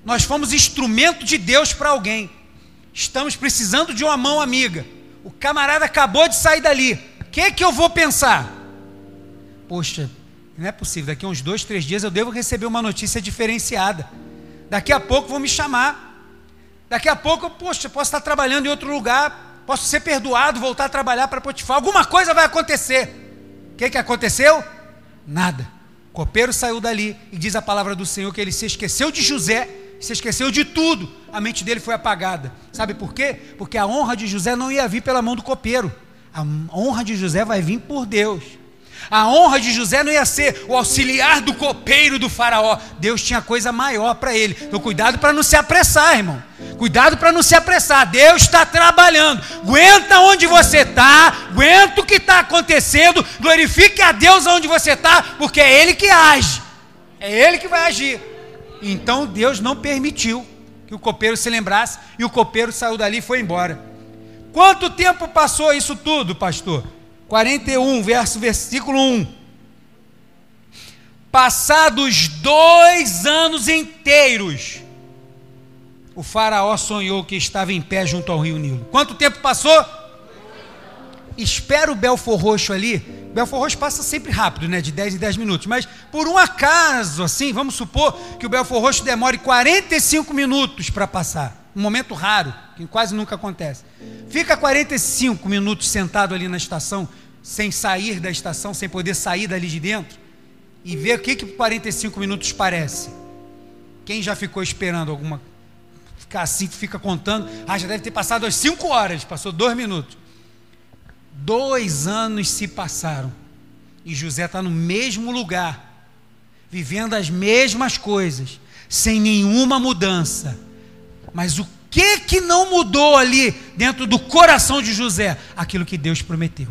nós fomos instrumento de Deus para alguém. Estamos precisando de uma mão amiga. O camarada acabou de sair dali. O que, é que eu vou pensar? Poxa, não é possível. Daqui a uns dois, três dias eu devo receber uma notícia diferenciada. Daqui a pouco vão me chamar. Daqui a pouco, poxa, posso estar trabalhando em outro lugar. Posso ser perdoado, voltar a trabalhar para Potifar. Alguma coisa vai acontecer. O que, que aconteceu? Nada. O copeiro saiu dali e diz a palavra do Senhor que ele se esqueceu de José se esqueceu de tudo. A mente dele foi apagada. Sabe por quê? Porque a honra de José não ia vir pela mão do copeiro. A honra de José vai vir por Deus. A honra de José não ia ser o auxiliar do copeiro do faraó. Deus tinha coisa maior para ele. Então, cuidado para não se apressar, irmão. Cuidado para não se apressar. Deus está trabalhando. Aguenta onde você está. Aguenta o que está acontecendo. Glorifique a Deus onde você está, porque é Ele que age. É Ele que vai agir. Então Deus não permitiu que o copeiro se lembrasse e o copeiro saiu dali e foi embora. Quanto tempo passou isso tudo, pastor? 41, verso, versículo 1. Passados dois anos inteiros, o faraó sonhou que estava em pé junto ao rio Nilo. Quanto tempo passou? Espera o Belfor Roxo ali. Belfor Roxo passa sempre rápido, né? De 10 em 10 minutos. Mas por um acaso, assim, vamos supor que o Belfor Roxo demore 45 minutos para passar. Um momento raro, que quase nunca acontece. Fica 45 minutos sentado ali na estação, sem sair da estação, sem poder sair dali de dentro, e ver o que, que 45 minutos parece. Quem já ficou esperando alguma ficar assim, fica contando. Ah, já deve ter passado as cinco horas, passou dois minutos. Dois anos se passaram. E José está no mesmo lugar, vivendo as mesmas coisas, sem nenhuma mudança. Mas o que que não mudou ali dentro do coração de José? Aquilo que Deus prometeu.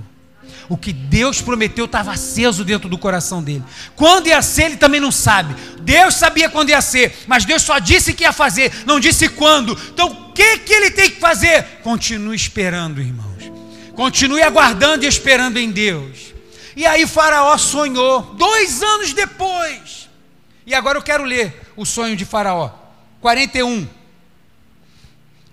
O que Deus prometeu estava aceso dentro do coração dele. Quando ia ser, ele também não sabe. Deus sabia quando ia ser, mas Deus só disse que ia fazer, não disse quando. Então, o que, que ele tem que fazer? Continue esperando, irmãos. Continue aguardando e esperando em Deus. E aí, Faraó sonhou, dois anos depois. E agora eu quero ler o sonho de Faraó. 41.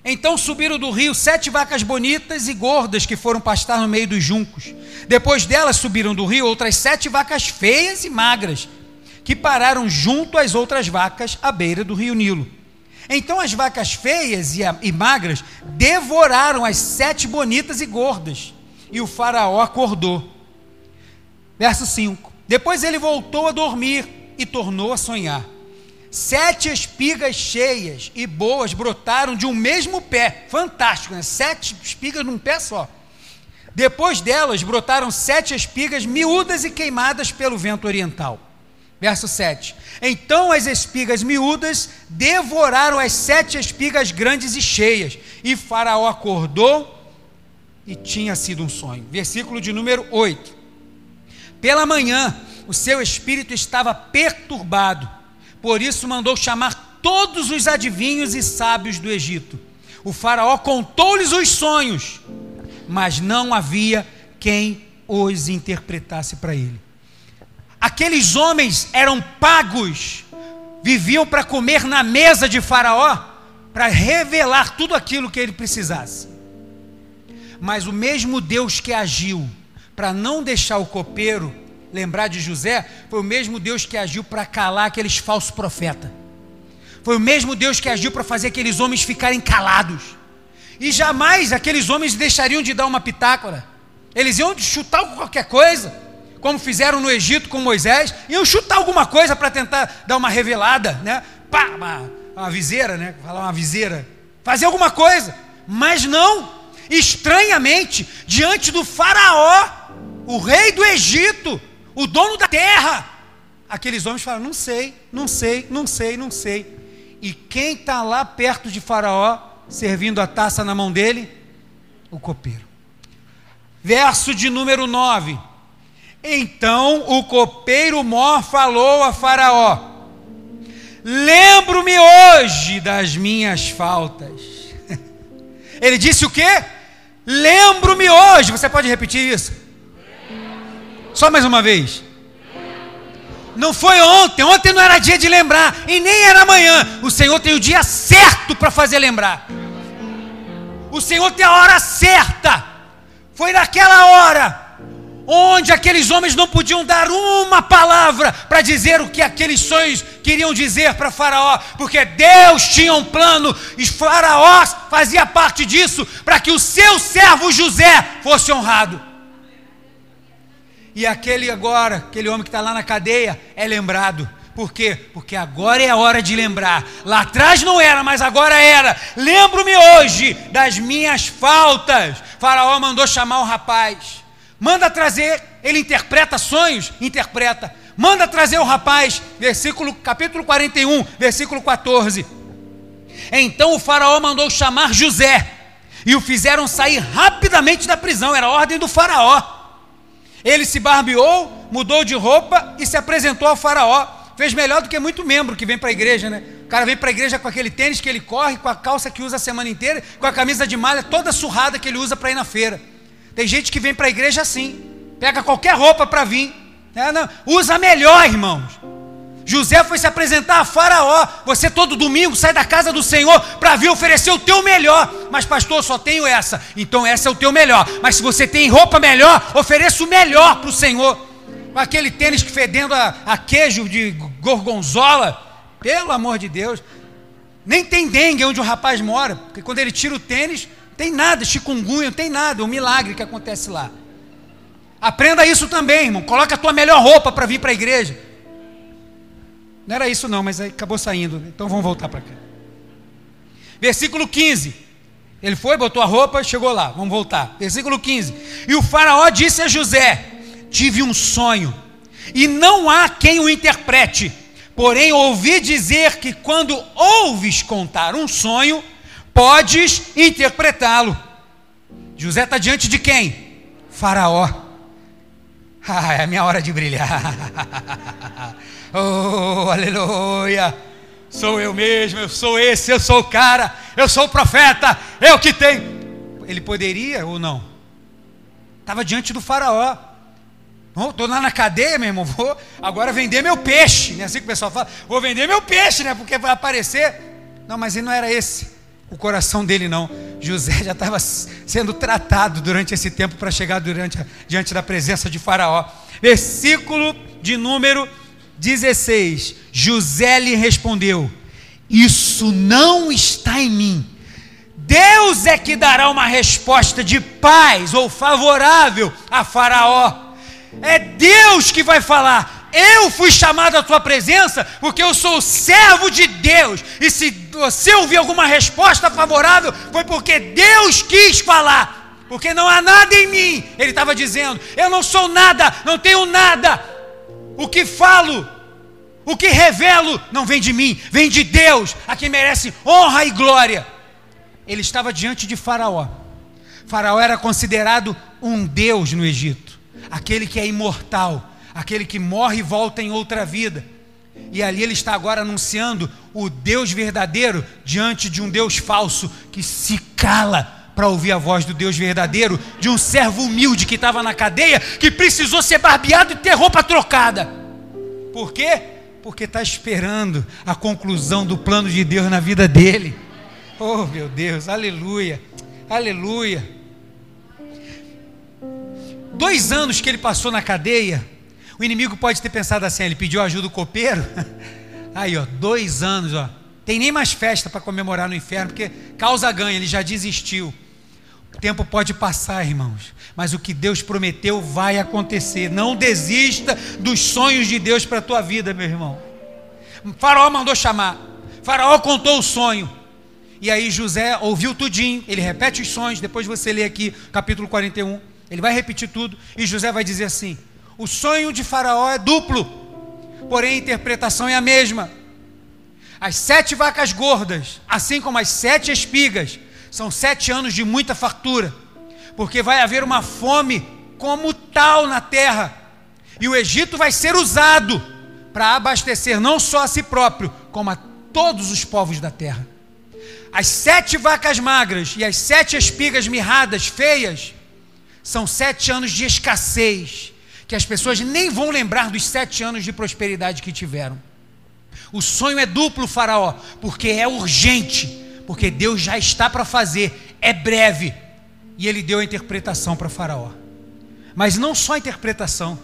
Então subiram do rio sete vacas bonitas e gordas que foram pastar no meio dos juncos. Depois delas subiram do rio outras sete vacas feias e magras, que pararam junto às outras vacas à beira do rio Nilo. Então as vacas feias e, e magras devoraram as sete bonitas e gordas, e o faraó acordou. Verso 5: Depois ele voltou a dormir e tornou a sonhar. Sete espigas cheias e boas brotaram de um mesmo pé. Fantástico, né? Sete espigas num pé só. Depois delas brotaram sete espigas miúdas e queimadas pelo vento oriental. Verso 7. Então as espigas miúdas devoraram as sete espigas grandes e cheias, e Faraó acordou e tinha sido um sonho. Versículo de número 8. Pela manhã, o seu espírito estava perturbado por isso mandou chamar todos os adivinhos e sábios do Egito. O Faraó contou-lhes os sonhos, mas não havia quem os interpretasse para ele. Aqueles homens eram pagos, viviam para comer na mesa de Faraó, para revelar tudo aquilo que ele precisasse. Mas o mesmo Deus que agiu para não deixar o copeiro lembrar de José, foi o mesmo Deus que agiu para calar aqueles falsos profetas. Foi o mesmo Deus que agiu para fazer aqueles homens ficarem calados. E jamais aqueles homens deixariam de dar uma pitácora. Eles iam chutar qualquer coisa, como fizeram no Egito com Moisés, iam chutar alguma coisa para tentar dar uma revelada, né? Pá, uma, uma viseira, né? Falar uma viseira. Fazer alguma coisa. Mas não. Estranhamente, diante do faraó, o rei do Egito, o dono da terra. Aqueles homens falam: não sei, não sei, não sei, não sei. E quem está lá perto de Faraó, servindo a taça na mão dele? O copeiro. Verso de número 9. Então o copeiro mor falou a Faraó: Lembro-me hoje das minhas faltas. *laughs* Ele disse o quê? Lembro-me hoje. Você pode repetir isso? Só mais uma vez. Não foi ontem, ontem não era dia de lembrar, e nem era amanhã. O Senhor tem o dia certo para fazer lembrar. O Senhor tem a hora certa. Foi naquela hora onde aqueles homens não podiam dar uma palavra para dizer o que aqueles sonhos queriam dizer para Faraó, porque Deus tinha um plano e Faraó fazia parte disso para que o seu servo José fosse honrado. E aquele agora, aquele homem que está lá na cadeia, é lembrado, Por quê? Porque agora é a hora de lembrar. Lá atrás não era, mas agora era. Lembro-me hoje das minhas faltas. Faraó mandou chamar o rapaz. Manda trazer, ele interpreta sonhos, interpreta. Manda trazer o rapaz, versículo capítulo 41, versículo 14. Então o faraó mandou chamar José e o fizeram sair rapidamente da prisão, era a ordem do faraó. Ele se barbeou, mudou de roupa e se apresentou ao faraó. Fez melhor do que muito membro que vem para a igreja, né? O cara vem para a igreja com aquele tênis que ele corre, com a calça que usa a semana inteira, com a camisa de malha toda surrada que ele usa para ir na feira. Tem gente que vem para a igreja assim, pega qualquer roupa para vir. É, não, usa melhor, irmãos. José foi se apresentar a Faraó. Você todo domingo sai da casa do Senhor para vir oferecer o teu melhor. Mas, pastor, só tenho essa. Então, essa é o teu melhor. Mas se você tem roupa melhor, ofereça o melhor para o Senhor. Aquele tênis que fedendo a, a queijo de gorgonzola. Pelo amor de Deus. Nem tem dengue onde o rapaz mora. Porque quando ele tira o tênis, tem nada, chikungunya, não tem nada. É um milagre que acontece lá. Aprenda isso também, irmão. Coloca a tua melhor roupa para vir para a igreja. Não era isso não, mas acabou saindo. Então vamos voltar para cá. Versículo 15. Ele foi, botou a roupa, chegou lá. Vamos voltar. Versículo 15. E o faraó disse a José: Tive um sonho, e não há quem o interprete. Porém, ouvi dizer que quando ouves contar um sonho, podes interpretá-lo. José está diante de quem? Faraó. *laughs* Ah, é a minha hora de brilhar. *laughs* Oh, aleluia! Sou eu mesmo, eu sou esse, eu sou o cara, eu sou o profeta, eu que tenho. Ele poderia ou não? Estava diante do faraó. Estou lá na cadeia, meu irmão. Vou agora vender meu peixe. Não é assim que o pessoal fala? Vou vender meu peixe, né? Porque vai aparecer. Não, mas ele não era esse o coração dele, não. José já estava sendo tratado durante esse tempo para chegar durante, diante da presença de Faraó. Versículo de número 16: José lhe respondeu: Isso não está em mim. Deus é que dará uma resposta de paz ou favorável a Faraó. É Deus que vai falar. Eu fui chamado à tua presença porque eu sou servo de Deus. E se você ouvir alguma resposta favorável, foi porque Deus quis falar. Porque não há nada em mim. Ele estava dizendo: Eu não sou nada, não tenho nada o que falo, o que revelo, não vem de mim, vem de Deus, a quem merece honra e glória. Ele estava diante de Faraó. Faraó era considerado um Deus no Egito, aquele que é imortal, aquele que morre e volta em outra vida. E ali ele está agora anunciando o Deus verdadeiro diante de um Deus falso que se cala para ouvir a voz do Deus verdadeiro, de um servo humilde que estava na cadeia, que precisou ser barbeado e ter roupa trocada. Por quê? Porque está esperando a conclusão do plano de Deus na vida dele. Oh, meu Deus, aleluia, aleluia. Dois anos que ele passou na cadeia, o inimigo pode ter pensado assim: ele pediu ajuda do copeiro. *laughs* Aí, ó, dois anos, ó. Tem nem mais festa para comemorar no inferno, porque causa ganha, ele já desistiu. O tempo pode passar, irmãos, mas o que Deus prometeu vai acontecer. Não desista dos sonhos de Deus para a tua vida, meu irmão. Faraó mandou chamar. Faraó contou o sonho. E aí José ouviu tudinho, ele repete os sonhos, depois você lê aqui capítulo 41. Ele vai repetir tudo e José vai dizer assim: O sonho de Faraó é duplo, porém a interpretação é a mesma. As sete vacas gordas, assim como as sete espigas, são sete anos de muita fartura, porque vai haver uma fome como tal na terra, e o Egito vai ser usado para abastecer não só a si próprio, como a todos os povos da terra. As sete vacas magras e as sete espigas mirradas, feias, são sete anos de escassez, que as pessoas nem vão lembrar dos sete anos de prosperidade que tiveram. O sonho é duplo, Faraó, porque é urgente porque Deus já está para fazer, é breve. E ele deu a interpretação para Faraó. Mas não só a interpretação,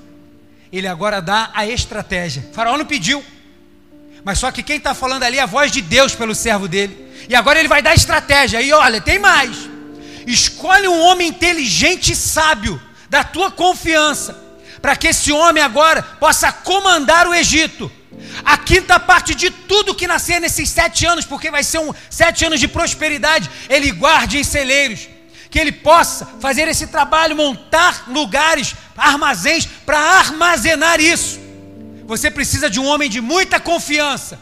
ele agora dá a estratégia. Faraó não pediu, mas só que quem está falando ali é a voz de Deus pelo servo dele. E agora ele vai dar estratégia. E olha, tem mais. Escolhe um homem inteligente e sábio, da tua confiança, para que esse homem agora possa comandar o Egito. A quinta parte de tudo que nascer nesses sete anos, porque vai ser um sete anos de prosperidade, ele guarde em celeiros, que ele possa fazer esse trabalho, montar lugares, armazéns para armazenar isso. Você precisa de um homem de muita confiança,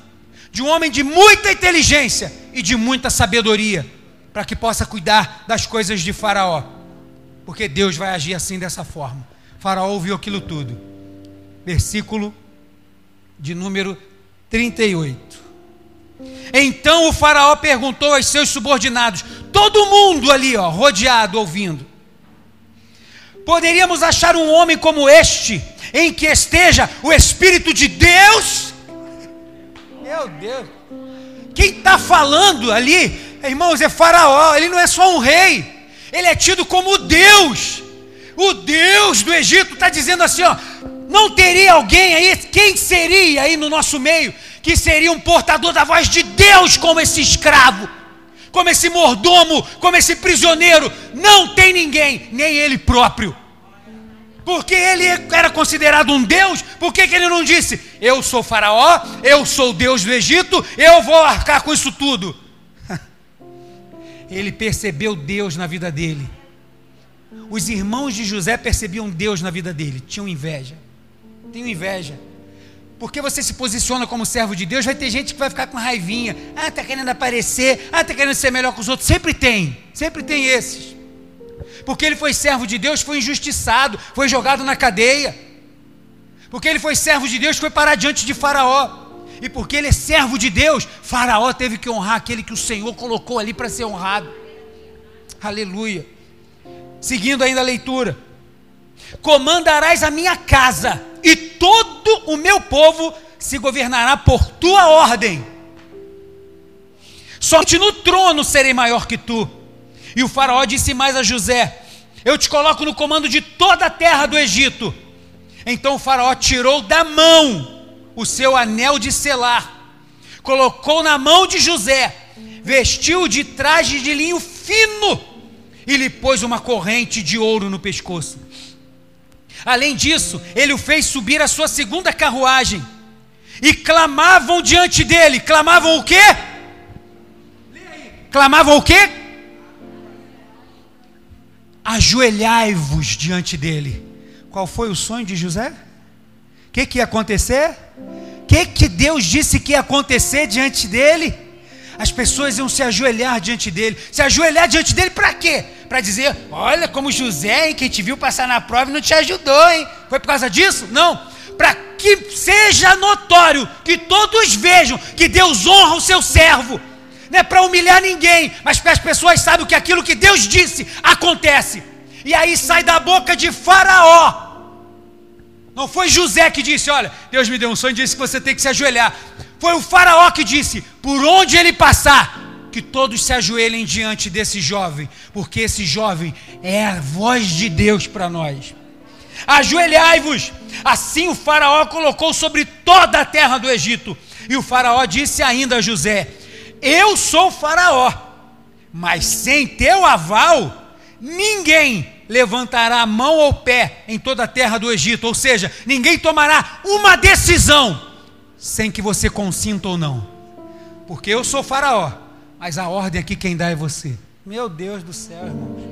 de um homem de muita inteligência e de muita sabedoria, para que possa cuidar das coisas de Faraó, porque Deus vai agir assim dessa forma. Faraó ouviu aquilo tudo. Versículo de número 38. Então o Faraó perguntou aos seus subordinados, todo mundo ali, ó, rodeado, ouvindo: Poderíamos achar um homem como este, em que esteja o Espírito de Deus? Meu Deus, quem está falando ali, irmãos, é Faraó, ele não é só um rei, ele é tido como Deus, o Deus do Egito está dizendo assim: ó, não teria alguém aí, quem seria aí no nosso meio, que seria um portador da voz de Deus como esse escravo, como esse mordomo, como esse prisioneiro? Não tem ninguém, nem ele próprio. Porque ele era considerado um Deus, por que, que ele não disse: Eu sou Faraó, eu sou Deus do Egito, eu vou arcar com isso tudo? *laughs* Ele percebeu Deus na vida dele. Os irmãos de José percebiam Deus na vida dele, tinham inveja tenho inveja. Porque você se posiciona como servo de Deus, vai ter gente que vai ficar com raivinha. Ah, está querendo aparecer. Ah, está querendo ser melhor que os outros. Sempre tem. Sempre tem esses. Porque ele foi servo de Deus, foi injustiçado, foi jogado na cadeia. Porque ele foi servo de Deus, foi parar diante de Faraó. E porque ele é servo de Deus, Faraó teve que honrar aquele que o Senhor colocou ali para ser honrado. Aleluia. Seguindo ainda a leitura comandarás a minha casa, e todo o meu povo se governará por tua ordem. Somente no trono serei maior que tu. E o Faraó disse mais a José: Eu te coloco no comando de toda a terra do Egito. Então o Faraó tirou da mão o seu anel de selar, colocou na mão de José, vestiu de traje de linho fino e lhe pôs uma corrente de ouro no pescoço. Além disso, ele o fez subir a sua segunda carruagem. E clamavam diante dele. Clamavam o quê? Clamavam o quê? Ajoelhai-vos diante dele. Qual foi o sonho de José? O que, que ia acontecer? O que, que Deus disse que ia acontecer diante dele? As pessoas iam se ajoelhar diante dele. Se ajoelhar diante dele para quê? Para dizer: Olha como José, hein, que te viu passar na prova e não te ajudou, hein? Foi por causa disso? Não. Para que seja notório, que todos vejam que Deus honra o seu servo. Não é para humilhar ninguém, mas para as pessoas saibam que aquilo que Deus disse acontece. E aí sai da boca de Faraó. Não foi José que disse: Olha, Deus me deu um sonho e disse que você tem que se ajoelhar. Foi o Faraó que disse: por onde ele passar, que todos se ajoelhem diante desse jovem, porque esse jovem é a voz de Deus para nós. Ajoelhai-vos. Assim o Faraó colocou sobre toda a terra do Egito. E o Faraó disse ainda a José: Eu sou Faraó, mas sem teu aval, ninguém levantará mão ou pé em toda a terra do Egito. Ou seja, ninguém tomará uma decisão sem que você consinta ou não. Porque eu sou faraó, mas a ordem aqui quem dá é você. Meu Deus do céu, irmãos.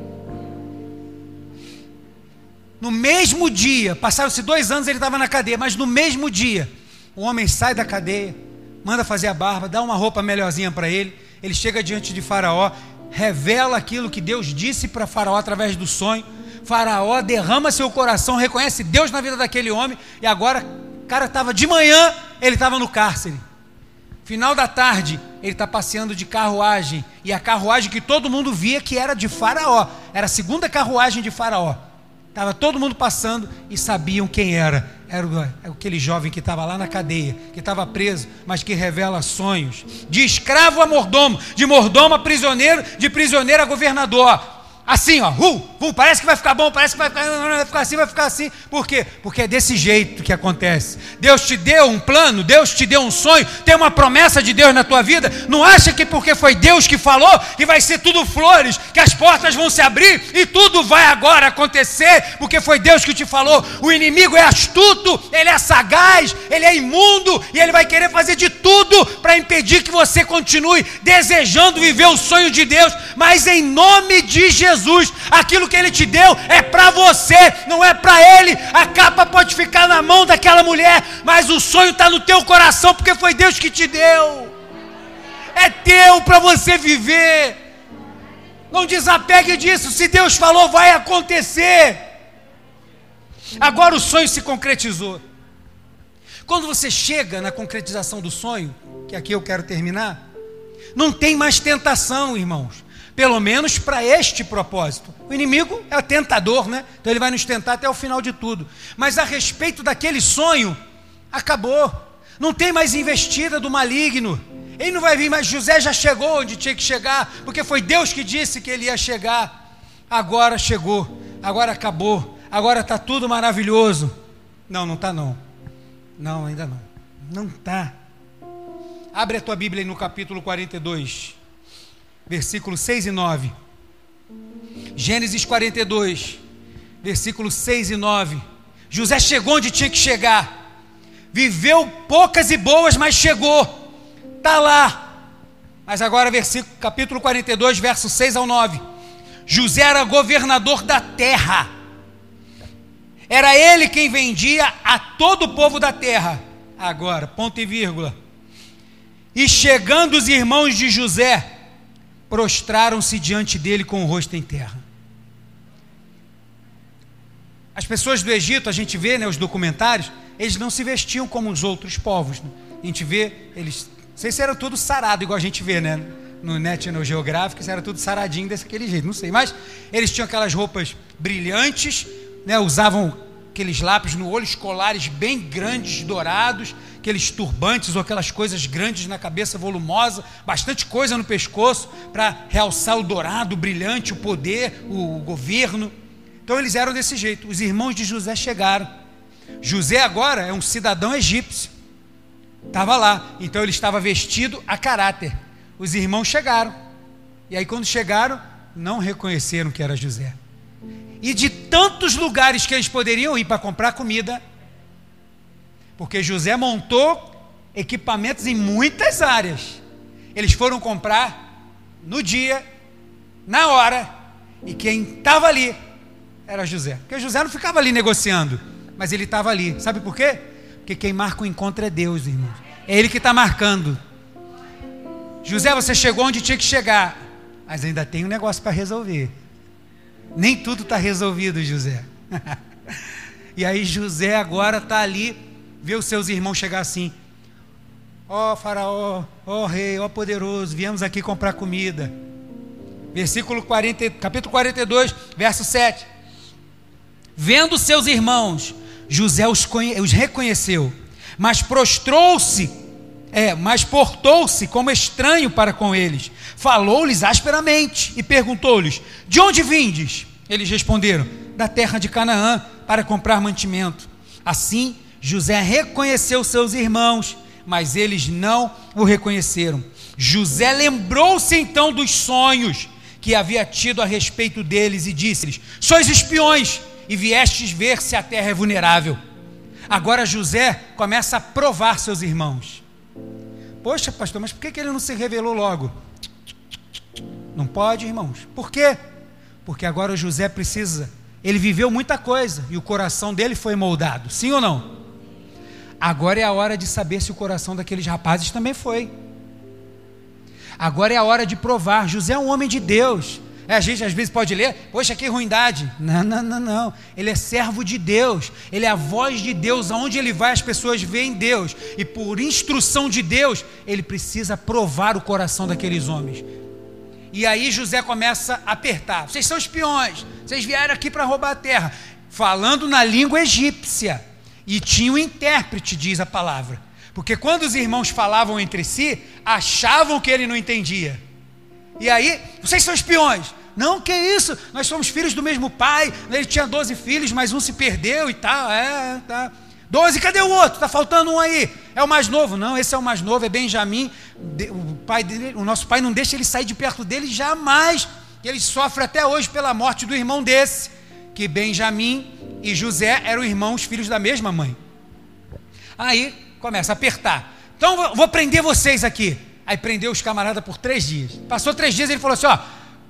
No mesmo dia, passaram-se dois anos ele estava na cadeia, mas no mesmo dia, o homem sai da cadeia, manda fazer a barba, dá uma roupa melhorzinha para ele, ele chega diante de Faraó, revela aquilo que Deus disse para Faraó através do sonho. Faraó derrama seu coração, reconhece Deus na vida daquele homem, e agora cara estava de manhã, ele estava no cárcere. Final da tarde, ele está passeando de carruagem. E a carruagem que todo mundo via que era de Faraó. Era a segunda carruagem de Faraó. Estava todo mundo passando e sabiam quem era. Era aquele jovem que estava lá na cadeia, que estava preso, mas que revela sonhos. De escravo a mordomo, de mordomo a prisioneiro, de prisioneiro a governador. Assim, ó, uh, uh, parece que vai ficar bom, parece que vai ficar, vai ficar assim, vai ficar assim. Por quê? Porque é desse jeito que acontece. Deus te deu um plano, Deus te deu um sonho, tem uma promessa de Deus na tua vida. Não acha que porque foi Deus que falou que vai ser tudo flores, que as portas vão se abrir e tudo vai agora acontecer, porque foi Deus que te falou. O inimigo é astuto, ele é sagaz, ele é imundo e ele vai querer fazer de tudo para impedir que você continue desejando viver o sonho de Deus, mas em nome de Jesus Jesus, aquilo que Ele te deu é para você, não é para Ele. A capa pode ficar na mão daquela mulher, mas o sonho está no teu coração, porque foi Deus que te deu. É teu para você viver. Não desapegue disso. Se Deus falou, vai acontecer. Agora o sonho se concretizou. Quando você chega na concretização do sonho, que aqui eu quero terminar, não tem mais tentação, irmãos pelo menos para este propósito. O inimigo é tentador, né? Então ele vai nos tentar até o final de tudo. Mas a respeito daquele sonho, acabou. Não tem mais investida do maligno. Ele não vai vir mais. José já chegou onde tinha que chegar, porque foi Deus que disse que ele ia chegar. Agora chegou, agora acabou, agora está tudo maravilhoso. Não, não está não. Não, ainda não. Não está. Abre a tua Bíblia aí no capítulo 42 versículos 6 e 9. Gênesis 42, versículos 6 e 9. José chegou onde tinha que chegar. Viveu poucas e boas, mas chegou. Está lá. Mas agora, versículo, capítulo 42, versos 6 ao 9. José era governador da terra. Era ele quem vendia a todo o povo da terra. Agora, ponto e vírgula. E chegando os irmãos de José, prostraram-se diante dele com o rosto em terra. As pessoas do Egito, a gente vê, né, os documentários, eles não se vestiam como os outros povos. Né? A gente vê, eles, sei se eram tudo sarado, igual a gente vê, né? No National Geographic, era tudo saradinho daquele jeito, não sei. Mas eles tinham aquelas roupas brilhantes, né? usavam aqueles lápis no olho, colares bem grandes, dourados, aqueles turbantes ou aquelas coisas grandes na cabeça, volumosa, bastante coisa no pescoço para realçar o dourado, o brilhante, o poder, o governo. Então eles eram desse jeito. Os irmãos de José chegaram. José agora é um cidadão egípcio. Estava lá. Então ele estava vestido a caráter. Os irmãos chegaram. E aí, quando chegaram, não reconheceram que era José e de tantos lugares que eles poderiam ir para comprar comida, porque José montou equipamentos em muitas áreas. Eles foram comprar no dia, na hora, e quem estava ali era José. Porque José não ficava ali negociando, mas ele estava ali. Sabe por quê? Porque quem marca o encontro é Deus, irmãos. É Ele que está marcando. José, você chegou onde tinha que chegar, mas ainda tem um negócio para resolver. Nem tudo está resolvido, José. *laughs* e aí José agora está ali, vê os seus irmãos chegar assim. Ó oh, faraó, ó oh, rei, ó oh, poderoso, viemos aqui comprar comida. Versículo 40, capítulo 42, verso 7. Vendo seus irmãos, José os, os reconheceu, mas prostrou-se, é, mas portou-se como estranho para com eles falou-lhes asperamente e perguntou-lhes: De onde vindes? Eles responderam: Da terra de Canaã, para comprar mantimento. Assim, José reconheceu seus irmãos, mas eles não o reconheceram. José lembrou-se então dos sonhos que havia tido a respeito deles e disse-lhes: Sois espiões e viestes ver se a terra é vulnerável. Agora José começa a provar seus irmãos. Poxa, pastor, mas por que ele não se revelou logo? Não pode, irmãos. Por quê? Porque agora José precisa. Ele viveu muita coisa e o coração dele foi moldado. Sim ou não? Agora é a hora de saber se o coração daqueles rapazes também foi. Agora é a hora de provar. José é um homem de Deus. É, a gente às vezes pode ler, poxa, que ruindade. Não, não, não, não. Ele é servo de Deus. Ele é a voz de Deus. Aonde ele vai, as pessoas veem Deus. E por instrução de Deus, ele precisa provar o coração daqueles homens. E aí José começa a apertar. Vocês são espiões, vocês vieram aqui para roubar a terra. Falando na língua egípcia. E tinha um intérprete, diz a palavra. Porque quando os irmãos falavam entre si, achavam que ele não entendia. E aí, vocês são espiões. Não, que isso? Nós somos filhos do mesmo pai. Ele tinha 12 filhos, mas um se perdeu e tal. É, tá. 12, cadê o outro? Está faltando um aí. É o mais novo. Não, esse é o mais novo, é Benjamim. O, pai dele, o nosso pai não deixa ele sair de perto dele jamais. Ele sofre até hoje pela morte do irmão desse. Que Benjamim e José eram irmãos, filhos da mesma mãe. Aí começa a apertar. Então vou prender vocês aqui. Aí prendeu os camaradas por três dias. Passou três dias ele falou assim: ó,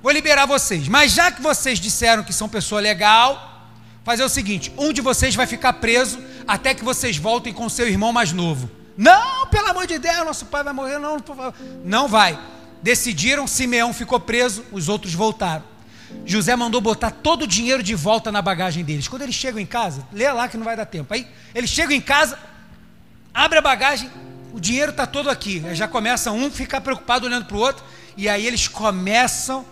vou liberar vocês. Mas já que vocês disseram que são pessoa legal, fazer o seguinte: um de vocês vai ficar preso até que vocês voltem com seu irmão mais novo. Não, pelo amor de Deus, nosso pai vai morrer. Não, não vai. Decidiram, Simeão ficou preso, os outros voltaram. José mandou botar todo o dinheiro de volta na bagagem deles. Quando eles chegam em casa, lê lá que não vai dar tempo. Aí eles chegam em casa, abre a bagagem, o dinheiro está todo aqui. Aí já começa um ficar preocupado olhando para o outro, e aí eles começam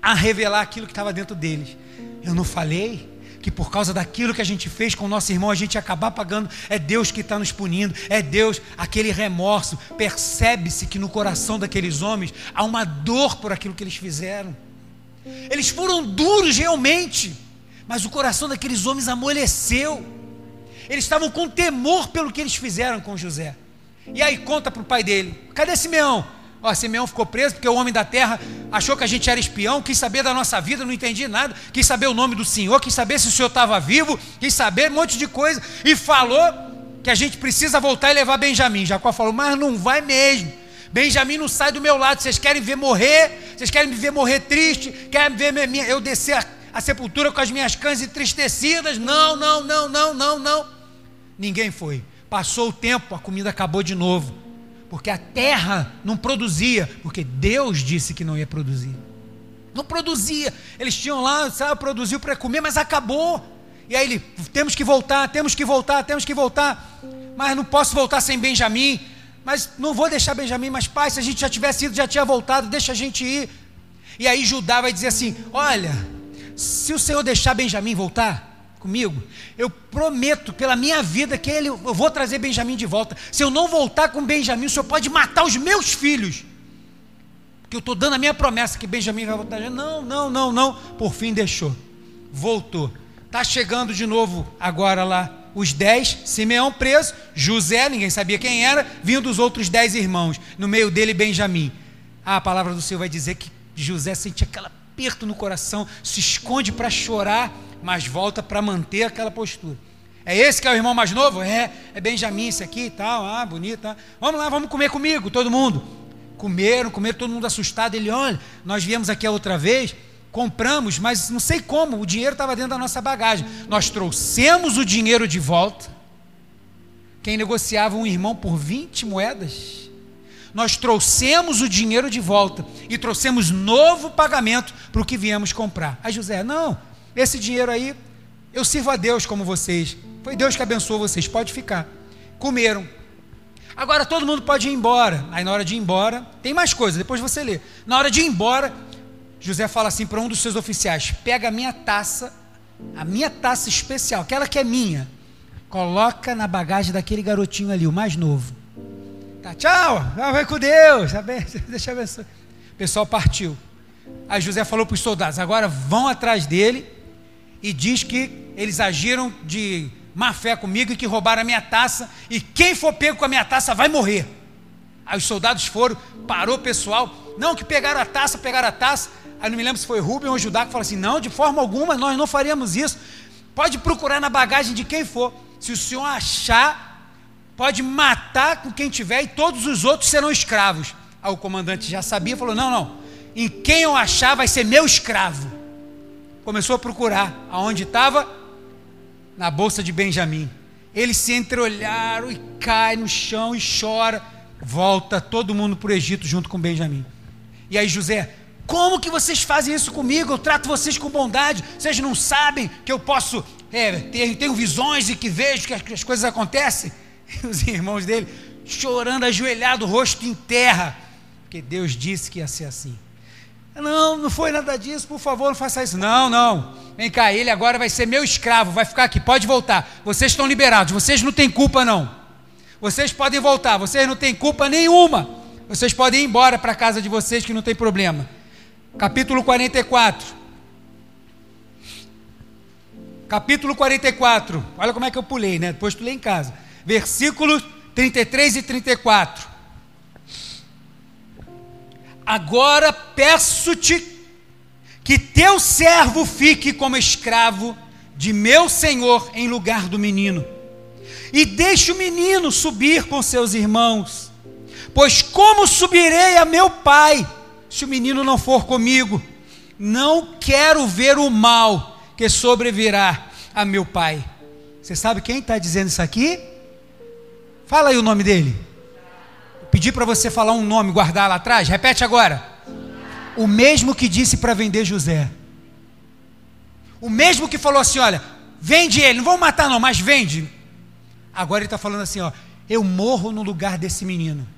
a revelar aquilo que estava dentro deles. Eu não falei que por causa daquilo que a gente fez com o nosso irmão, a gente ia acabar pagando. É Deus que está nos punindo, é Deus, aquele remorso. Percebe-se que no coração daqueles homens há uma dor por aquilo que eles fizeram. Eles foram duros realmente, mas o coração daqueles homens amoleceu. Eles estavam com temor pelo que eles fizeram com José. E aí conta para o pai dele: cadê Simeão? Ó, Simeão ficou preso porque o homem da terra achou que a gente era espião, quis saber da nossa vida, não entendi nada, quis saber o nome do Senhor, quis saber se o Senhor estava vivo, quis saber um monte de coisa, e falou que a gente precisa voltar e levar Benjamim. Jacó falou, mas não vai mesmo. Benjamim não sai do meu lado. Vocês querem ver morrer? Vocês querem me ver morrer triste? Querem ver eu descer a, a sepultura com as minhas cães entristecidas? Não, não, não, não, não, não. Ninguém foi. Passou o tempo, a comida acabou de novo. Porque a terra não produzia, porque Deus disse que não ia produzir. Não produzia. Eles tinham lá, sabe, produziu para comer, mas acabou. E aí ele, temos que voltar, temos que voltar, temos que voltar. Mas não posso voltar sem Benjamim mas não vou deixar Benjamim, mas pai, se a gente já tivesse ido, já tinha voltado, deixa a gente ir. E aí Judá vai dizer assim: Olha, se o Senhor deixar Benjamim voltar comigo, eu prometo pela minha vida que ele, eu vou trazer Benjamim de volta. Se eu não voltar com Benjamim, o Senhor pode matar os meus filhos. Porque eu estou dando a minha promessa que Benjamim vai voltar. Não, não, não, não. Por fim deixou. Voltou. Está chegando de novo agora lá os dez, Simeão preso, José, ninguém sabia quem era, vindo os outros dez irmãos, no meio dele Benjamim. Ah, a palavra do Senhor vai dizer que José sente aquele aperto no coração, se esconde para chorar, mas volta para manter aquela postura. É esse que é o irmão mais novo? É, é Benjamim, esse aqui e tal, ah, bonito. Tá. Vamos lá, vamos comer comigo, todo mundo. Comeram, comeram, todo mundo assustado. Ele, olha, nós viemos aqui a outra vez, compramos, mas não sei como, o dinheiro estava dentro da nossa bagagem. Nós trouxemos o dinheiro de volta. Quem negociava um irmão por 20 moedas? Nós trouxemos o dinheiro de volta e trouxemos novo pagamento para o que viemos comprar. Aí José, não, esse dinheiro aí, eu sirvo a Deus como vocês. Foi Deus que abençoou vocês, pode ficar. Comeram. Agora todo mundo pode ir embora. Aí na hora de ir embora, tem mais coisa, depois você lê. Na hora de ir embora, José fala assim para um dos seus oficiais: pega a minha taça, a minha taça especial, aquela que é minha, coloca na bagagem daquele garotinho ali, o mais novo. Tá, tchau, vai com Deus, *laughs* deixa abençoar. O pessoal partiu. Aí José falou para os soldados: agora vão atrás dele e diz que eles agiram de má fé comigo e que roubaram a minha taça, e quem for pego com a minha taça vai morrer. Aí os soldados foram, parou o pessoal, não, que pegaram a taça, pegaram a taça. Aí não me lembro se foi Rubem ou Judá que falou assim: não, de forma alguma nós não faríamos isso. Pode procurar na bagagem de quem for. Se o senhor achar, pode matar com quem tiver e todos os outros serão escravos. Aí o comandante já sabia falou: não, não. Em quem eu achar vai ser meu escravo. Começou a procurar. Aonde estava? Na bolsa de Benjamim. Eles se entreolharam e cai no chão e chora. Volta todo mundo para o Egito junto com Benjamim. E aí José, como que vocês fazem isso comigo? Eu trato vocês com bondade. Vocês não sabem que eu posso é, ter, tenho visões e que vejo que as coisas acontecem? E *laughs* os irmãos dele chorando, ajoelhado, rosto em terra, porque Deus disse que ia ser assim. Não, não foi nada disso, por favor, não faça isso. Não, não. Vem cá, ele agora vai ser meu escravo, vai ficar aqui, pode voltar. Vocês estão liberados, vocês não têm culpa, não. Vocês podem voltar, vocês não têm culpa nenhuma. Vocês podem ir embora para a casa de vocês que não tem problema. Capítulo 44. Capítulo 44. Olha como é que eu pulei, né? Depois pulei em casa. Versículos 33 e 34. Agora peço-te que teu servo fique como escravo de meu senhor em lugar do menino, e deixe o menino subir com seus irmãos, pois como subirei a meu pai se o menino não for comigo? Não quero ver o mal que sobrevirá a meu pai. Você sabe quem está dizendo isso aqui? Fala aí o nome dele. Pedi para você falar um nome, guardar lá atrás. Repete agora. O mesmo que disse para vender José. O mesmo que falou assim: olha, vende ele, não vão matar não, mas vende. Agora ele está falando assim: ó, eu morro no lugar desse menino.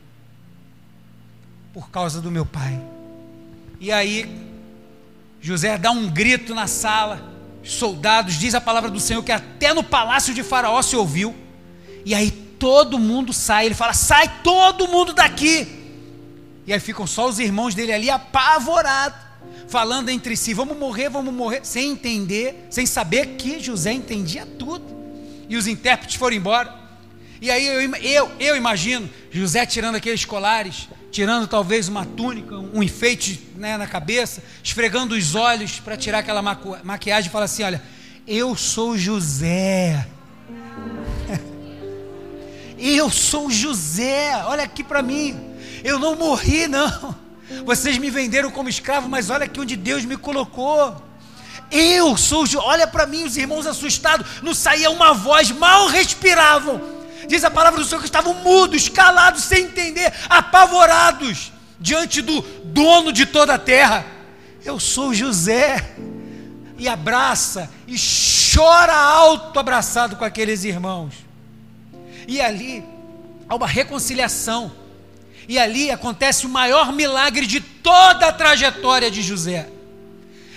Por causa do meu pai. E aí, José dá um grito na sala. Soldados, diz a palavra do Senhor que até no palácio de Faraó se ouviu. E aí todo mundo sai. Ele fala: sai todo mundo daqui. E aí ficam só os irmãos dele ali apavorados, falando entre si: vamos morrer, vamos morrer, sem entender, sem saber que José entendia tudo. E os intérpretes foram embora. E aí eu, eu, eu imagino José tirando aqueles colares, tirando talvez uma túnica, um enfeite né, na cabeça, esfregando os olhos para tirar aquela maquiagem e fala assim: Olha, eu sou José. *laughs* Eu sou José, olha aqui para mim. Eu não morri, não. Vocês me venderam como escravo, mas olha aqui onde Deus me colocou. Eu sou, olha para mim, os irmãos assustados, não saía uma voz, mal respiravam. Diz a palavra do Senhor que estavam mudos, calados, sem entender, apavorados diante do dono de toda a terra. Eu sou José. E abraça e chora alto abraçado com aqueles irmãos. E ali há uma reconciliação. E ali acontece o maior milagre de toda a trajetória de José.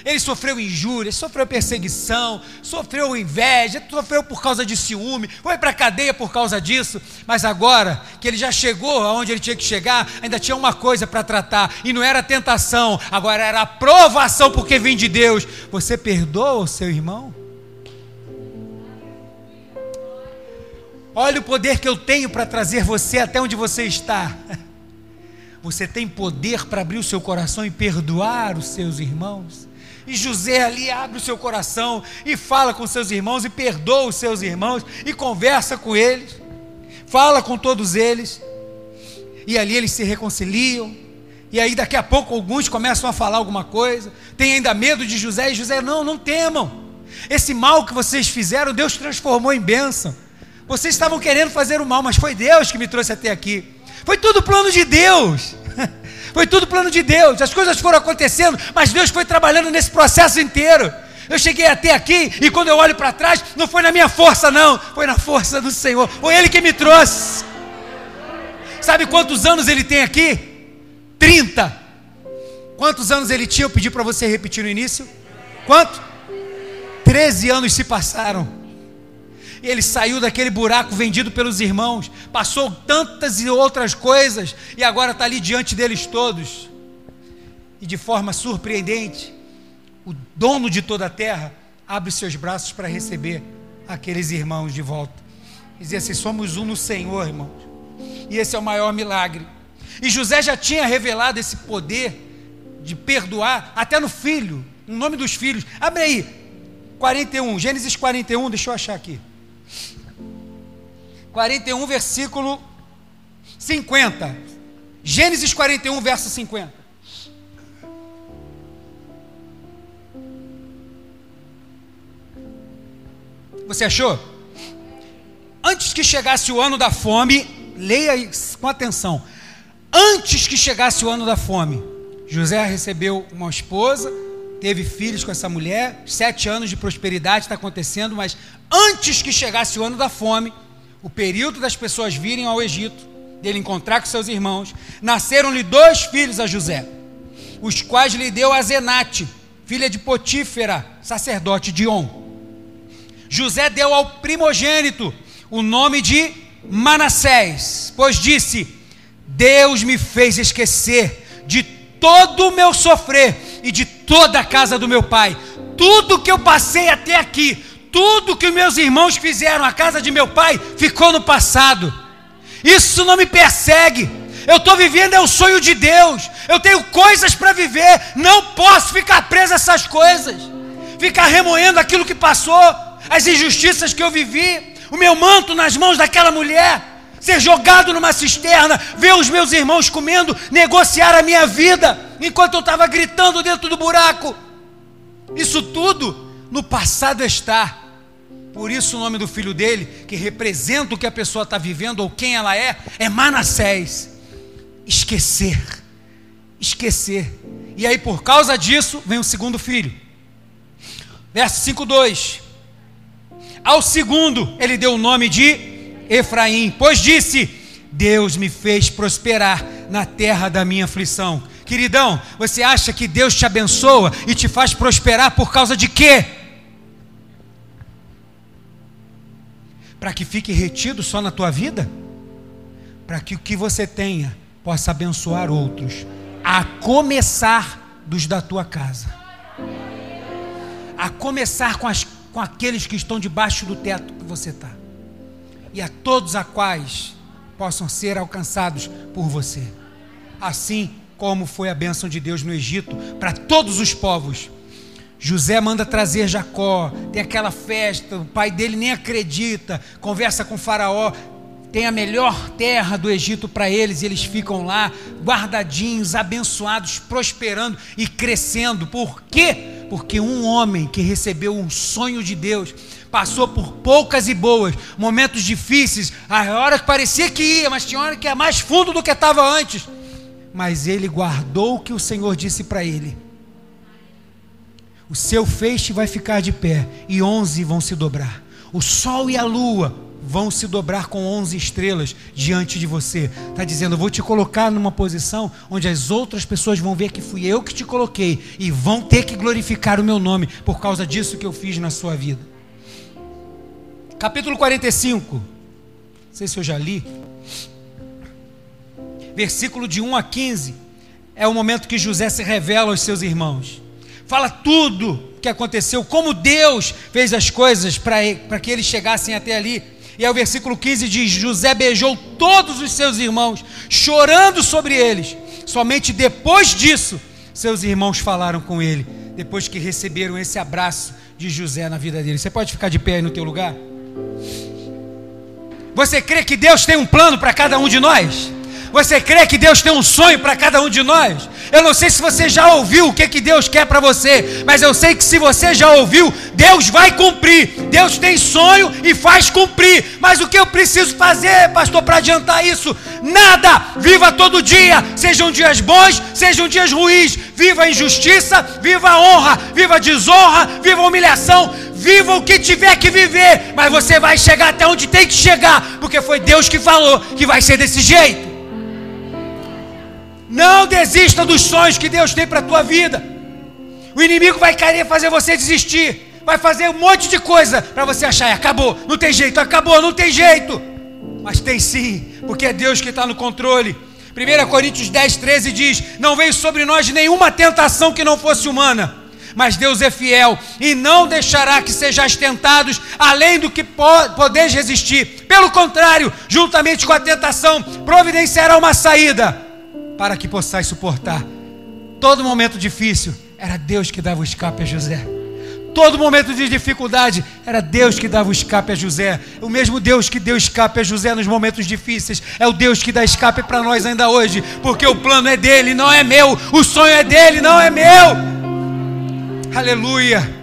Ele sofreu injúria, sofreu perseguição, sofreu inveja, sofreu por causa de ciúme, foi para a cadeia por causa disso, mas agora que ele já chegou aonde ele tinha que chegar, ainda tinha uma coisa para tratar, e não era tentação, agora era aprovação porque vem de Deus. Você perdoa o seu irmão? Olha o poder que eu tenho para trazer você até onde você está. *laughs* Você tem poder para abrir o seu coração e perdoar os seus irmãos. E José ali abre o seu coração e fala com seus irmãos e perdoa os seus irmãos e conversa com eles, fala com todos eles. E ali eles se reconciliam. E aí daqui a pouco alguns começam a falar alguma coisa, tem ainda medo de José e José não, não temam. Esse mal que vocês fizeram, Deus transformou em bênção. Vocês estavam querendo fazer o mal, mas foi Deus que me trouxe até aqui. Foi tudo plano de Deus. Foi tudo plano de Deus. As coisas foram acontecendo, mas Deus foi trabalhando nesse processo inteiro. Eu cheguei até aqui e quando eu olho para trás, não foi na minha força, não, foi na força do Senhor. Foi Ele que me trouxe. Sabe quantos anos ele tem aqui? 30. Quantos anos ele tinha? Eu pedi para você repetir no início. Quanto? 13 anos se passaram ele saiu daquele buraco vendido pelos irmãos, passou tantas e outras coisas, e agora está ali diante deles todos. E de forma surpreendente, o dono de toda a terra abre seus braços para receber aqueles irmãos de volta. E dizer assim: somos um no Senhor, irmãos. E esse é o maior milagre. E José já tinha revelado esse poder de perdoar, até no filho, no nome dos filhos. Abre aí, 41, Gênesis 41, deixa eu achar aqui. 41, versículo 50. Gênesis 41, verso 50. Você achou? Antes que chegasse o ano da fome, leia com atenção. Antes que chegasse o ano da fome, José recebeu uma esposa, teve filhos com essa mulher, sete anos de prosperidade está acontecendo, mas antes que chegasse o ano da fome, o período das pessoas virem ao Egito, dele encontrar com seus irmãos, nasceram-lhe dois filhos a José, os quais lhe deu a Zenate, filha de Potífera, sacerdote de On. José deu ao primogênito o nome de Manassés, pois disse: Deus me fez esquecer de todo o meu sofrer e de toda a casa do meu pai. Tudo que eu passei até aqui, tudo que meus irmãos fizeram à casa de meu pai, ficou no passado. Isso não me persegue. Eu estou vivendo é o sonho de Deus. Eu tenho coisas para viver. Não posso ficar preso a essas coisas. Ficar remoendo aquilo que passou, as injustiças que eu vivi, o meu manto nas mãos daquela mulher ser jogado numa cisterna, ver os meus irmãos comendo, negociar a minha vida, enquanto eu estava gritando dentro do buraco. Isso tudo no passado está. Por isso o nome do filho dele, que representa o que a pessoa está vivendo ou quem ela é, é Manassés. Esquecer. Esquecer. E aí, por causa disso, vem o segundo filho. Verso 5,2. Ao segundo, ele deu o nome de Efraim, pois disse: Deus me fez prosperar na terra da minha aflição. Queridão, você acha que Deus te abençoa e te faz prosperar por causa de quê? Para que fique retido só na tua vida? Para que o que você tenha possa abençoar outros, a começar dos da tua casa, a começar com, as, com aqueles que estão debaixo do teto que você está e a todos a quais possam ser alcançados por você. Assim como foi a bênção de Deus no Egito para todos os povos. José manda trazer Jacó, tem aquela festa, o pai dele nem acredita, conversa com Faraó, tem a melhor terra do Egito para eles, e eles ficam lá, guardadinhos, abençoados, prosperando e crescendo. Por quê? Porque um homem que recebeu um sonho de Deus, passou por poucas e boas, momentos difíceis, a hora que parecia que ia, mas tinha hora que é mais fundo do que estava antes. Mas ele guardou o que o Senhor disse para ele. O seu feixe vai ficar de pé e onze vão se dobrar. O sol e a lua vão se dobrar com onze estrelas diante de você. Está dizendo, eu vou te colocar numa posição onde as outras pessoas vão ver que fui eu que te coloquei e vão ter que glorificar o meu nome por causa disso que eu fiz na sua vida. Capítulo 45. Não sei se eu já li. Versículo de 1 a 15. É o momento que José se revela aos seus irmãos. Fala tudo o que aconteceu, como Deus fez as coisas para que eles chegassem até ali. E aí o versículo 15 diz: José beijou todos os seus irmãos, chorando sobre eles. Somente depois disso, seus irmãos falaram com ele, depois que receberam esse abraço de José na vida dele. Você pode ficar de pé aí no teu lugar? Você crê que Deus tem um plano para cada um de nós? Você crê que Deus tem um sonho para cada um de nós? Eu não sei se você já ouviu o que, que Deus quer para você, mas eu sei que se você já ouviu, Deus vai cumprir. Deus tem sonho e faz cumprir. Mas o que eu preciso fazer, pastor, para adiantar isso? Nada. Viva todo dia, sejam dias bons, sejam dias ruins. Viva a injustiça, viva a honra, viva a desonra, viva a humilhação viva o que tiver que viver, mas você vai chegar até onde tem que chegar, porque foi Deus que falou que vai ser desse jeito. Não desista dos sonhos que Deus tem para a tua vida. O inimigo vai querer fazer você desistir, vai fazer um monte de coisa para você achar, acabou, não tem jeito, acabou, não tem jeito. Mas tem sim, porque é Deus que está no controle. 1 Coríntios 10, 13 diz: Não veio sobre nós nenhuma tentação que não fosse humana mas Deus é fiel e não deixará que sejais tentados além do que podeis resistir. Pelo contrário, juntamente com a tentação, providenciará uma saída para que possais suportar. Todo momento difícil, era Deus que dava o escape a José. Todo momento de dificuldade, era Deus que dava o escape a José. O mesmo Deus que deu escape a José nos momentos difíceis, é o Deus que dá escape para nós ainda hoje, porque o plano é dele, não é meu. O sonho é dele, não é meu. Aleluia.